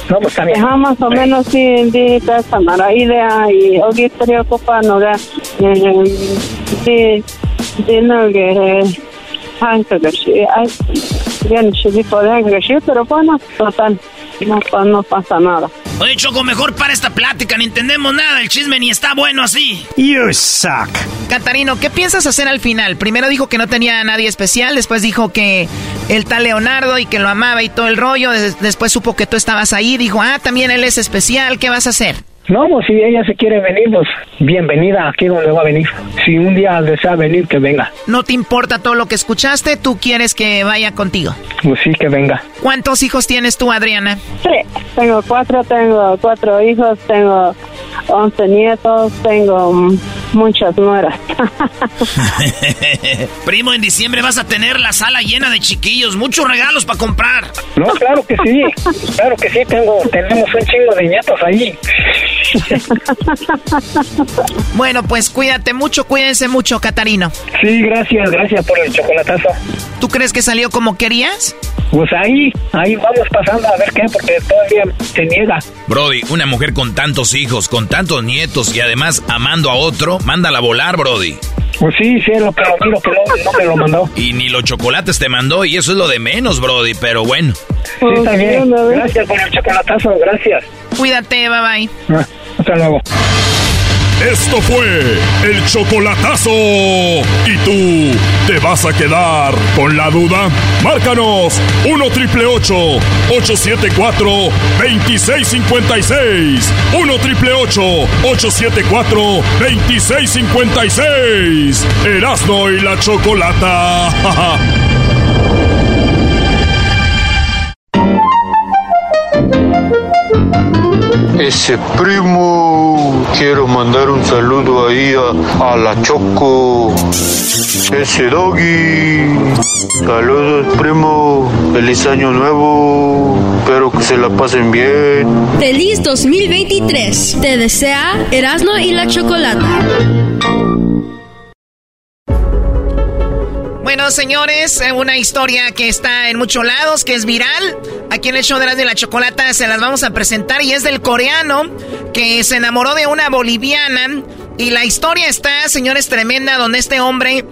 No, pues más o menos sí, de esa mala idea y hoy preocupa no da de de no que hanka sí ay bien sí de hanka que sí pero bueno total no, no pasa nada Oye, Choco, mejor para esta plática, ni entendemos nada, el chisme ni está bueno así. You suck. Catarino, ¿qué piensas hacer al final? Primero dijo que no tenía a nadie especial, después dijo que el tal Leonardo y que lo amaba y todo el rollo, des- después supo que tú estabas ahí, dijo, ah, también él es especial, ¿qué vas a hacer? No, pues si ella se quiere venir, pues bienvenida aquí donde va a venir. Si un día desea venir, que venga. No te importa todo lo que escuchaste, tú quieres que vaya contigo. Pues sí, que venga. ¿Cuántos hijos tienes tú, Adriana? Tres. Tengo cuatro, tengo cuatro hijos, tengo once nietos, tengo muchas nueras. Primo, en diciembre vas a tener la sala llena de chiquillos, muchos regalos para comprar. No, claro que sí. Claro que sí, tengo, tenemos un chingo de nietos ahí. Bueno, pues cuídate mucho, cuídense mucho, Catarino. Sí, gracias, gracias por el chocolatazo. ¿Tú crees que salió como querías? Pues ahí, ahí vamos pasando a ver qué, porque todavía se niega. Brody, una mujer con tantos hijos, con tantos nietos y además amando a otro, mándala a volar, Brody. Pues sí, sí, lo que lo miro que no, no me lo mandó. Y ni los chocolates te mandó y eso es lo de menos, Brody, pero bueno. Sí, está bien. Gracias por el chocolatazo, gracias. Cuídate, bye bye. Ah, hasta luego. Esto fue el chocolatazo. ¿Y tú te vas a quedar con la duda? Márcanos 1 triple 874 2656. 1 triple 874 2656. Erasno y la chocolata. Ese primo, quiero mandar un saludo ahí a, la Choco. Ese doggy. Saludos, primo. Feliz año nuevo. Espero que se la pasen bien. Feliz 2023. Te desea Erasmo y la Chocolata. Bueno, señores, eh, una historia que está en muchos lados, que es viral. Aquí en el show de las de la chocolata se las vamos a presentar y es del coreano que se enamoró de una boliviana. Y la historia está, señores, tremenda, donde este hombre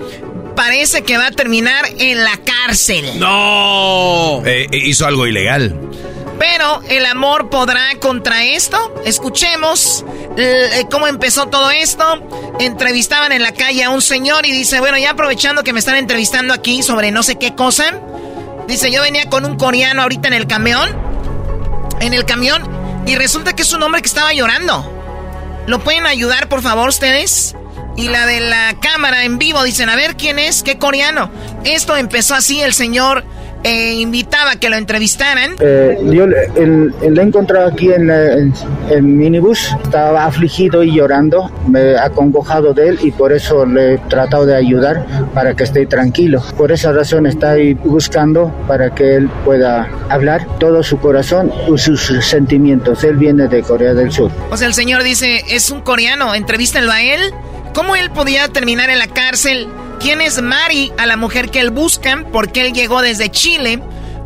parece que va a terminar en la cárcel. No. Eh, eh, hizo algo ilegal. Pero el amor podrá contra esto. Escuchemos eh, cómo empezó todo esto. Entrevistaban en la calle a un señor y dice, bueno, ya aprovechando que me están entrevistando aquí sobre no sé qué cosa. Dice, yo venía con un coreano ahorita en el camión. En el camión. Y resulta que es un hombre que estaba llorando. ¿Lo pueden ayudar, por favor, ustedes? Y la de la cámara en vivo dicen, a ver quién es, qué coreano. Esto empezó así, el señor eh, invitaba a que lo entrevistaran. Eh, yo le, he encontrado aquí en, el minibús, estaba afligido y llorando, me acongojado de él y por eso le he tratado de ayudar para que esté tranquilo. Por esa razón está ahí buscando para que él pueda hablar todo su corazón y sus sentimientos. Él viene de Corea del Sur. O sea, el señor dice, es un coreano, entrevístenlo a él. ¿Cómo él podía terminar en la cárcel? ¿Quién es Mari, a la mujer que él busca? Porque él llegó desde Chile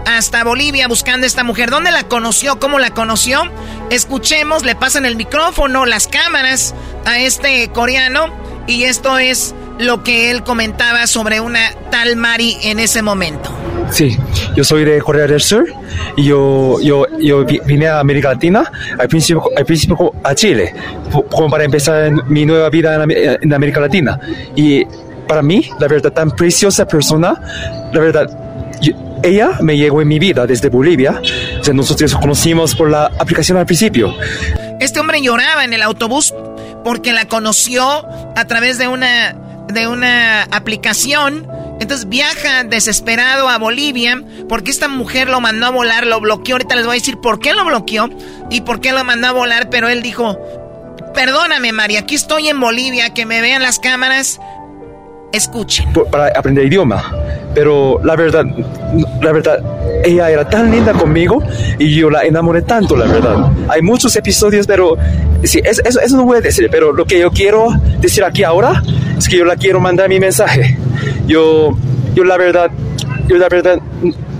hasta Bolivia buscando esta mujer. ¿Dónde la conoció? ¿Cómo la conoció? Escuchemos, le pasan el micrófono, las cámaras a este coreano y esto es lo que él comentaba sobre una tal Mari en ese momento. Sí, yo soy de Corea del Sur y yo, yo, yo vine a América Latina, al principio, al principio a Chile, como para empezar mi nueva vida en América Latina. Y para mí, la verdad, tan preciosa persona, la verdad, ella me llegó en mi vida desde Bolivia. O sea, nosotros nos conocimos por la aplicación al principio. Este hombre lloraba en el autobús porque la conoció a través de una, de una aplicación. Entonces viaja desesperado a Bolivia porque esta mujer lo mandó a volar, lo bloqueó. Ahorita les voy a decir por qué lo bloqueó y por qué lo mandó a volar, pero él dijo, perdóname María, aquí estoy en Bolivia, que me vean las cámaras, Escuchen. Para aprender idioma. Pero la verdad, la verdad, ella era tan linda conmigo y yo la enamoré tanto, la verdad. Hay muchos episodios, pero sí, eso, eso no voy a decir, pero lo que yo quiero decir aquí ahora es que yo la quiero mandar mi mensaje. Yo, yo la verdad, yo la verdad,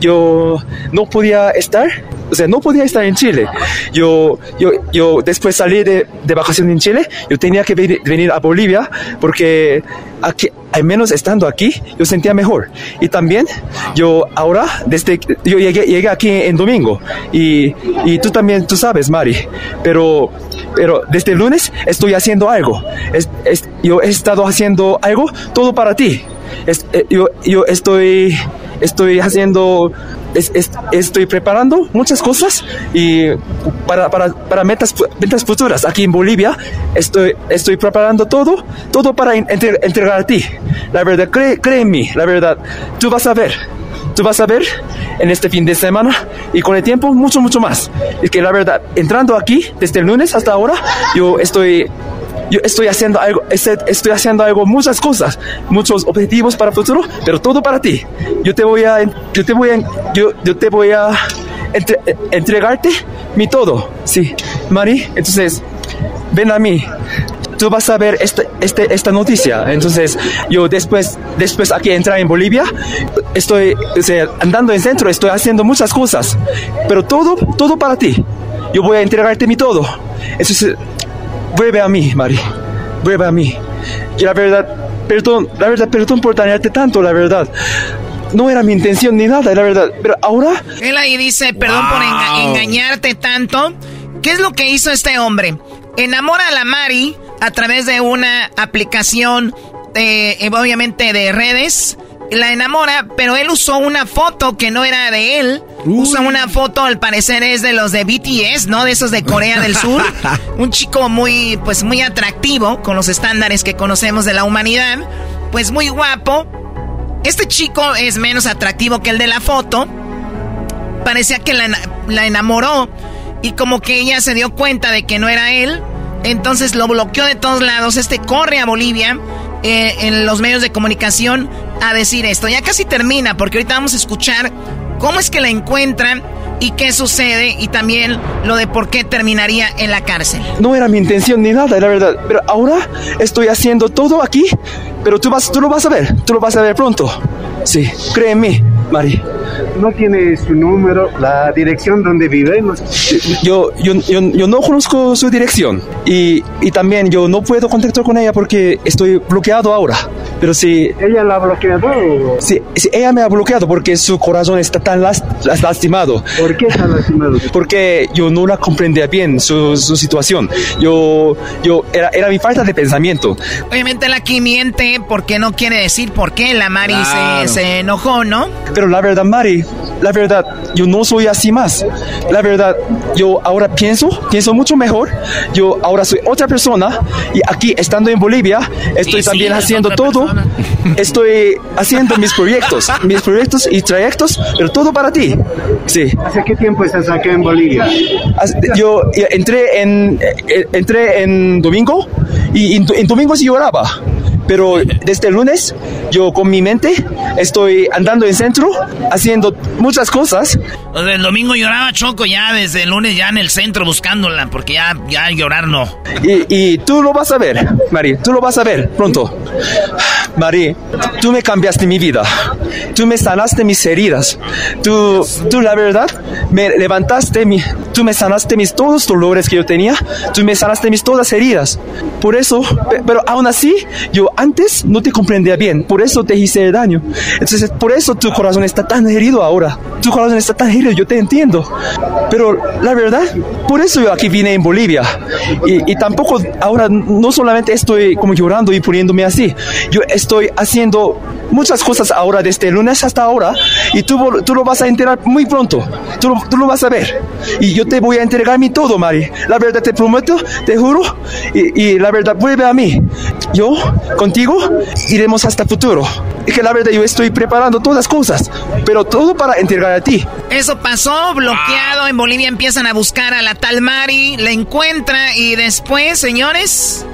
yo no podía estar o sea, no podía estar en Chile. Yo, yo, yo después salí de, de vacaciones en Chile, yo tenía que venir, a Bolivia porque aquí, al menos estando aquí, yo sentía mejor. Y también, yo ahora, desde, yo llegué, llegué aquí en domingo y, y tú también, tú sabes, Mari, pero, pero desde el lunes estoy haciendo algo. Es, yo he estado haciendo algo todo para ti. Es, eh, yo, yo estoy, estoy haciendo estoy preparando muchas cosas y para, para, para metas, metas futuras aquí en Bolivia estoy, estoy preparando todo, todo para entregar a ti. La verdad, cree, cree en mí, la verdad, tú vas a ver, tú vas a ver en este fin de semana y con el tiempo mucho, mucho más. Es que la verdad, entrando aquí desde el lunes hasta ahora, yo estoy yo estoy haciendo algo, estoy haciendo algo, muchas cosas, muchos objetivos para el futuro, pero todo para ti. Yo te voy a, yo te voy a, yo, yo te voy a entregarte mi todo, sí, Mari. Entonces, ven a mí. Tú vas a ver este, este, esta noticia. Entonces, yo después, después aquí entrar en Bolivia, estoy andando en centro, estoy haciendo muchas cosas, pero todo, todo para ti. Yo voy a entregarte mi todo. Entonces, vuelve a mí, Mari, vuelve a mí. Y la verdad, perdón, la verdad, perdón por dañarte tanto, la verdad. No era mi intención ni nada, la verdad. Pero ahora... Él ahí dice, perdón por engañarte tanto. ¿Qué es lo que hizo este hombre? Enamora a la Mari a través de una aplicación, de, obviamente de redes, la enamora, pero él usó una foto que no era de él. Usa una foto, al parecer es de los de BTS, ¿no? De esos de Corea del Sur. Un chico muy, pues muy atractivo, con los estándares que conocemos de la humanidad. Pues muy guapo. Este chico es menos atractivo que el de la foto. Parecía que la, la enamoró. Y como que ella se dio cuenta de que no era él. Entonces lo bloqueó de todos lados. Este corre a Bolivia eh, en los medios de comunicación a decir esto. Ya casi termina, porque ahorita vamos a escuchar cómo es que la encuentran y qué sucede y también lo de por qué terminaría en la cárcel. No era mi intención ni nada, la verdad. Pero ahora estoy haciendo todo aquí, pero tú, vas, tú lo vas a ver, tú lo vas a ver pronto. Sí, créeme, Mari. ¿No tiene su número, la dirección donde vive? Yo, yo, yo, no conozco su dirección y, y, también yo no puedo contactar con ella porque estoy bloqueado ahora. Pero si... ¿Ella la ha bloqueado? Sí, si ella me ha bloqueado porque su corazón está tan lastimado. ¿Por qué está lastimado? Porque yo no la comprendía bien su, su situación. Yo, yo era, era mi falta de pensamiento. Obviamente la aquí miente porque no quiere decir por qué la Mari se, se enojó, ¿no? Pero la verdad, Mari, la verdad, yo no soy así más. La verdad, yo ahora pienso, pienso mucho mejor. Yo ahora soy otra persona y aquí, estando en Bolivia, estoy también haciendo todo. Estoy haciendo mis proyectos, mis proyectos y trayectos, pero todo para ti. Sí. ¿Hace qué tiempo estás acá en Bolivia? Yo entré en, eh, entré en domingo y en, en domingo sí lloraba pero desde el lunes yo con mi mente estoy andando en centro, haciendo muchas cosas. el domingo lloraba Choco ya, desde el lunes ya en el centro buscándola, porque ya, ya llorar no. Y, y tú lo vas a ver, Mari, tú lo vas a ver pronto. Mari, tú me cambiaste mi vida, tú me sanaste mis heridas, tú, tú la verdad, me levantaste, mi, tú me sanaste mis todos los dolores que yo tenía, tú me sanaste mis todas heridas. Por eso, pero aún así, yo antes no te comprendía bien, por eso te hice daño. Entonces, por eso tu corazón está tan herido ahora. Tu corazón está tan herido, yo te entiendo. Pero la verdad, por eso yo aquí vine en Bolivia. Y, y tampoco ahora no solamente estoy como llorando y poniéndome así. Yo estoy haciendo muchas cosas ahora desde el lunes hasta ahora y tú, tú lo vas a enterar muy pronto. Tú tú lo vas a ver. Y yo te voy a entregar mi todo, Mari. La verdad te prometo, te juro. Y, y la verdad vuelve a mí. Yo contigo iremos hasta el futuro. Y que la verdad yo estoy preparando todas las cosas, pero todo para entregar a ti. Eso pasó, bloqueado. En Bolivia empiezan a buscar a la tal Mari, la encuentra y después, señores,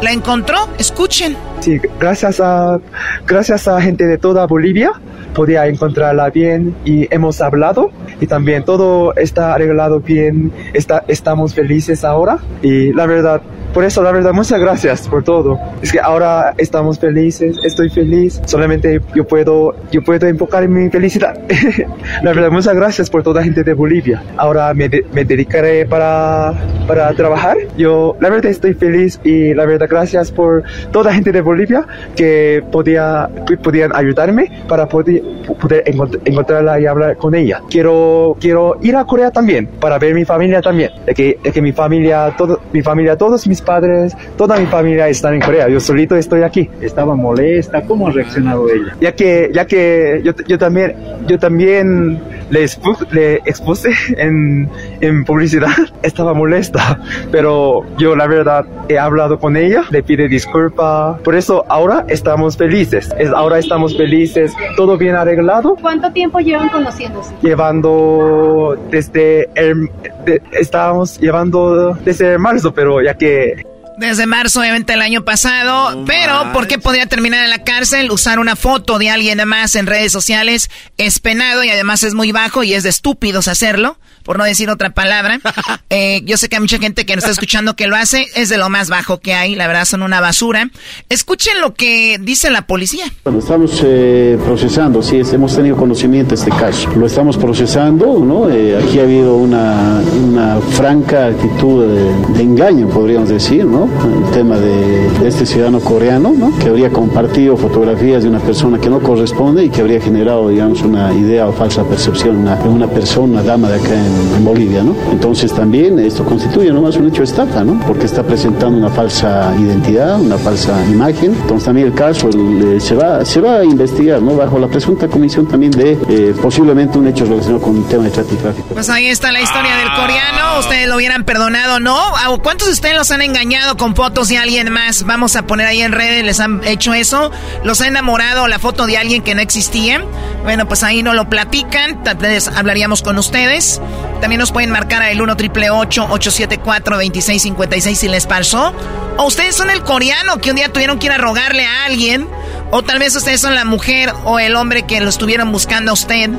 la encontró. Escuchen. Sí, gracias a, gracias a gente de toda Bolivia podía encontrarla bien y hemos hablado. Y también todo está arreglado bien, está, estamos felices ahora. Y la verdad por eso, la verdad, muchas gracias por todo. Es que ahora estamos felices, estoy feliz. Solamente yo puedo, yo puedo enfocar en mi felicidad. la verdad, muchas gracias por toda la gente de Bolivia. Ahora me, de, me dedicaré para, para trabajar. Yo, la verdad, estoy feliz y la verdad, gracias por toda la gente de Bolivia que podía, que podían ayudarme para poder, poder encontrarla y hablar con ella. Quiero, quiero ir a Corea también para ver mi familia también. De que, de que mi familia, todo, mi familia, todos mis padres, toda mi familia están en Corea. Yo solito estoy aquí. Estaba molesta. ¿Cómo ha reaccionado ella? Ya que, ya que yo, yo también, yo también le, expu le expuse en, en publicidad. Estaba molesta, pero yo la verdad he hablado con ella, le pide disculpa. Por eso ahora estamos felices. Es, ahora estamos felices, todo bien arreglado. ¿Cuánto tiempo llevan conociéndose? Llevando desde el, de, estábamos llevando desde marzo, pero ya que desde marzo, obviamente, el año pasado. Oh, pero, ¿por qué podría terminar en la cárcel? Usar una foto de alguien más en redes sociales es penado y además es muy bajo y es de estúpidos hacerlo, por no decir otra palabra. Eh, yo sé que hay mucha gente que nos está escuchando que lo hace, es de lo más bajo que hay, la verdad son una basura. Escuchen lo que dice la policía. Bueno, estamos eh, procesando, sí, hemos tenido conocimiento de este caso. Lo estamos procesando, ¿no? Eh, aquí ha habido una, una franca actitud de, de engaño, podríamos decir, ¿no? el tema de, de, este ciudadano coreano, ¿no? que habría compartido fotografías de una persona que no corresponde y que habría generado, digamos, una idea o falsa percepción de una, una, persona, una dama de acá en, en Bolivia, ¿no? Entonces también esto constituye nomás un hecho de estafa, ¿no? Porque está presentando una falsa identidad, una falsa imagen. Entonces también el caso eh, se, va, se va a investigar, ¿no? Bajo la presunta comisión también de eh, posiblemente un hecho relacionado con un tema de tráfico. Pues ahí está la historia del coreano. Ustedes lo hubieran perdonado, ¿no? ¿Cuántos de ustedes los han engañado con fotos de alguien más? Vamos a poner ahí en redes, les han hecho eso. ¿Los ha enamorado la foto de alguien que no existía? Bueno, pues ahí no lo platican. Tal vez hablaríamos con ustedes. También nos pueden marcar a el 1 triple 874 2656 si les pasó. O ustedes son el coreano que un día tuvieron que ir a rogarle a alguien. O tal vez ustedes son la mujer o el hombre que lo estuvieron buscando a usted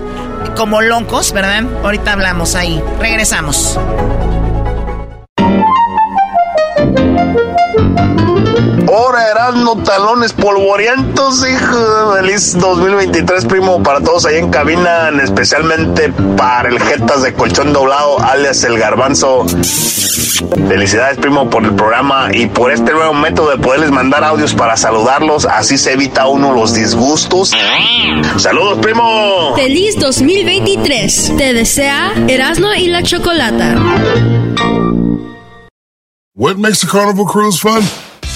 como locos, ¿verdad? Ahorita hablamos ahí. Regresamos. Ahora Erasmo Talones Polvorientos, hijo. Feliz 2023, primo, para todos ahí en cabina, especialmente para el Jetas de Colchón Doblado, alias el Garbanzo. Felicidades, primo, por el programa y por este nuevo método de poderles mandar audios para saludarlos. Así se evita uno los disgustos. Saludos, primo. Feliz 2023. Te desea Erasmo y la Chocolata. What makes a carnival cruise fun?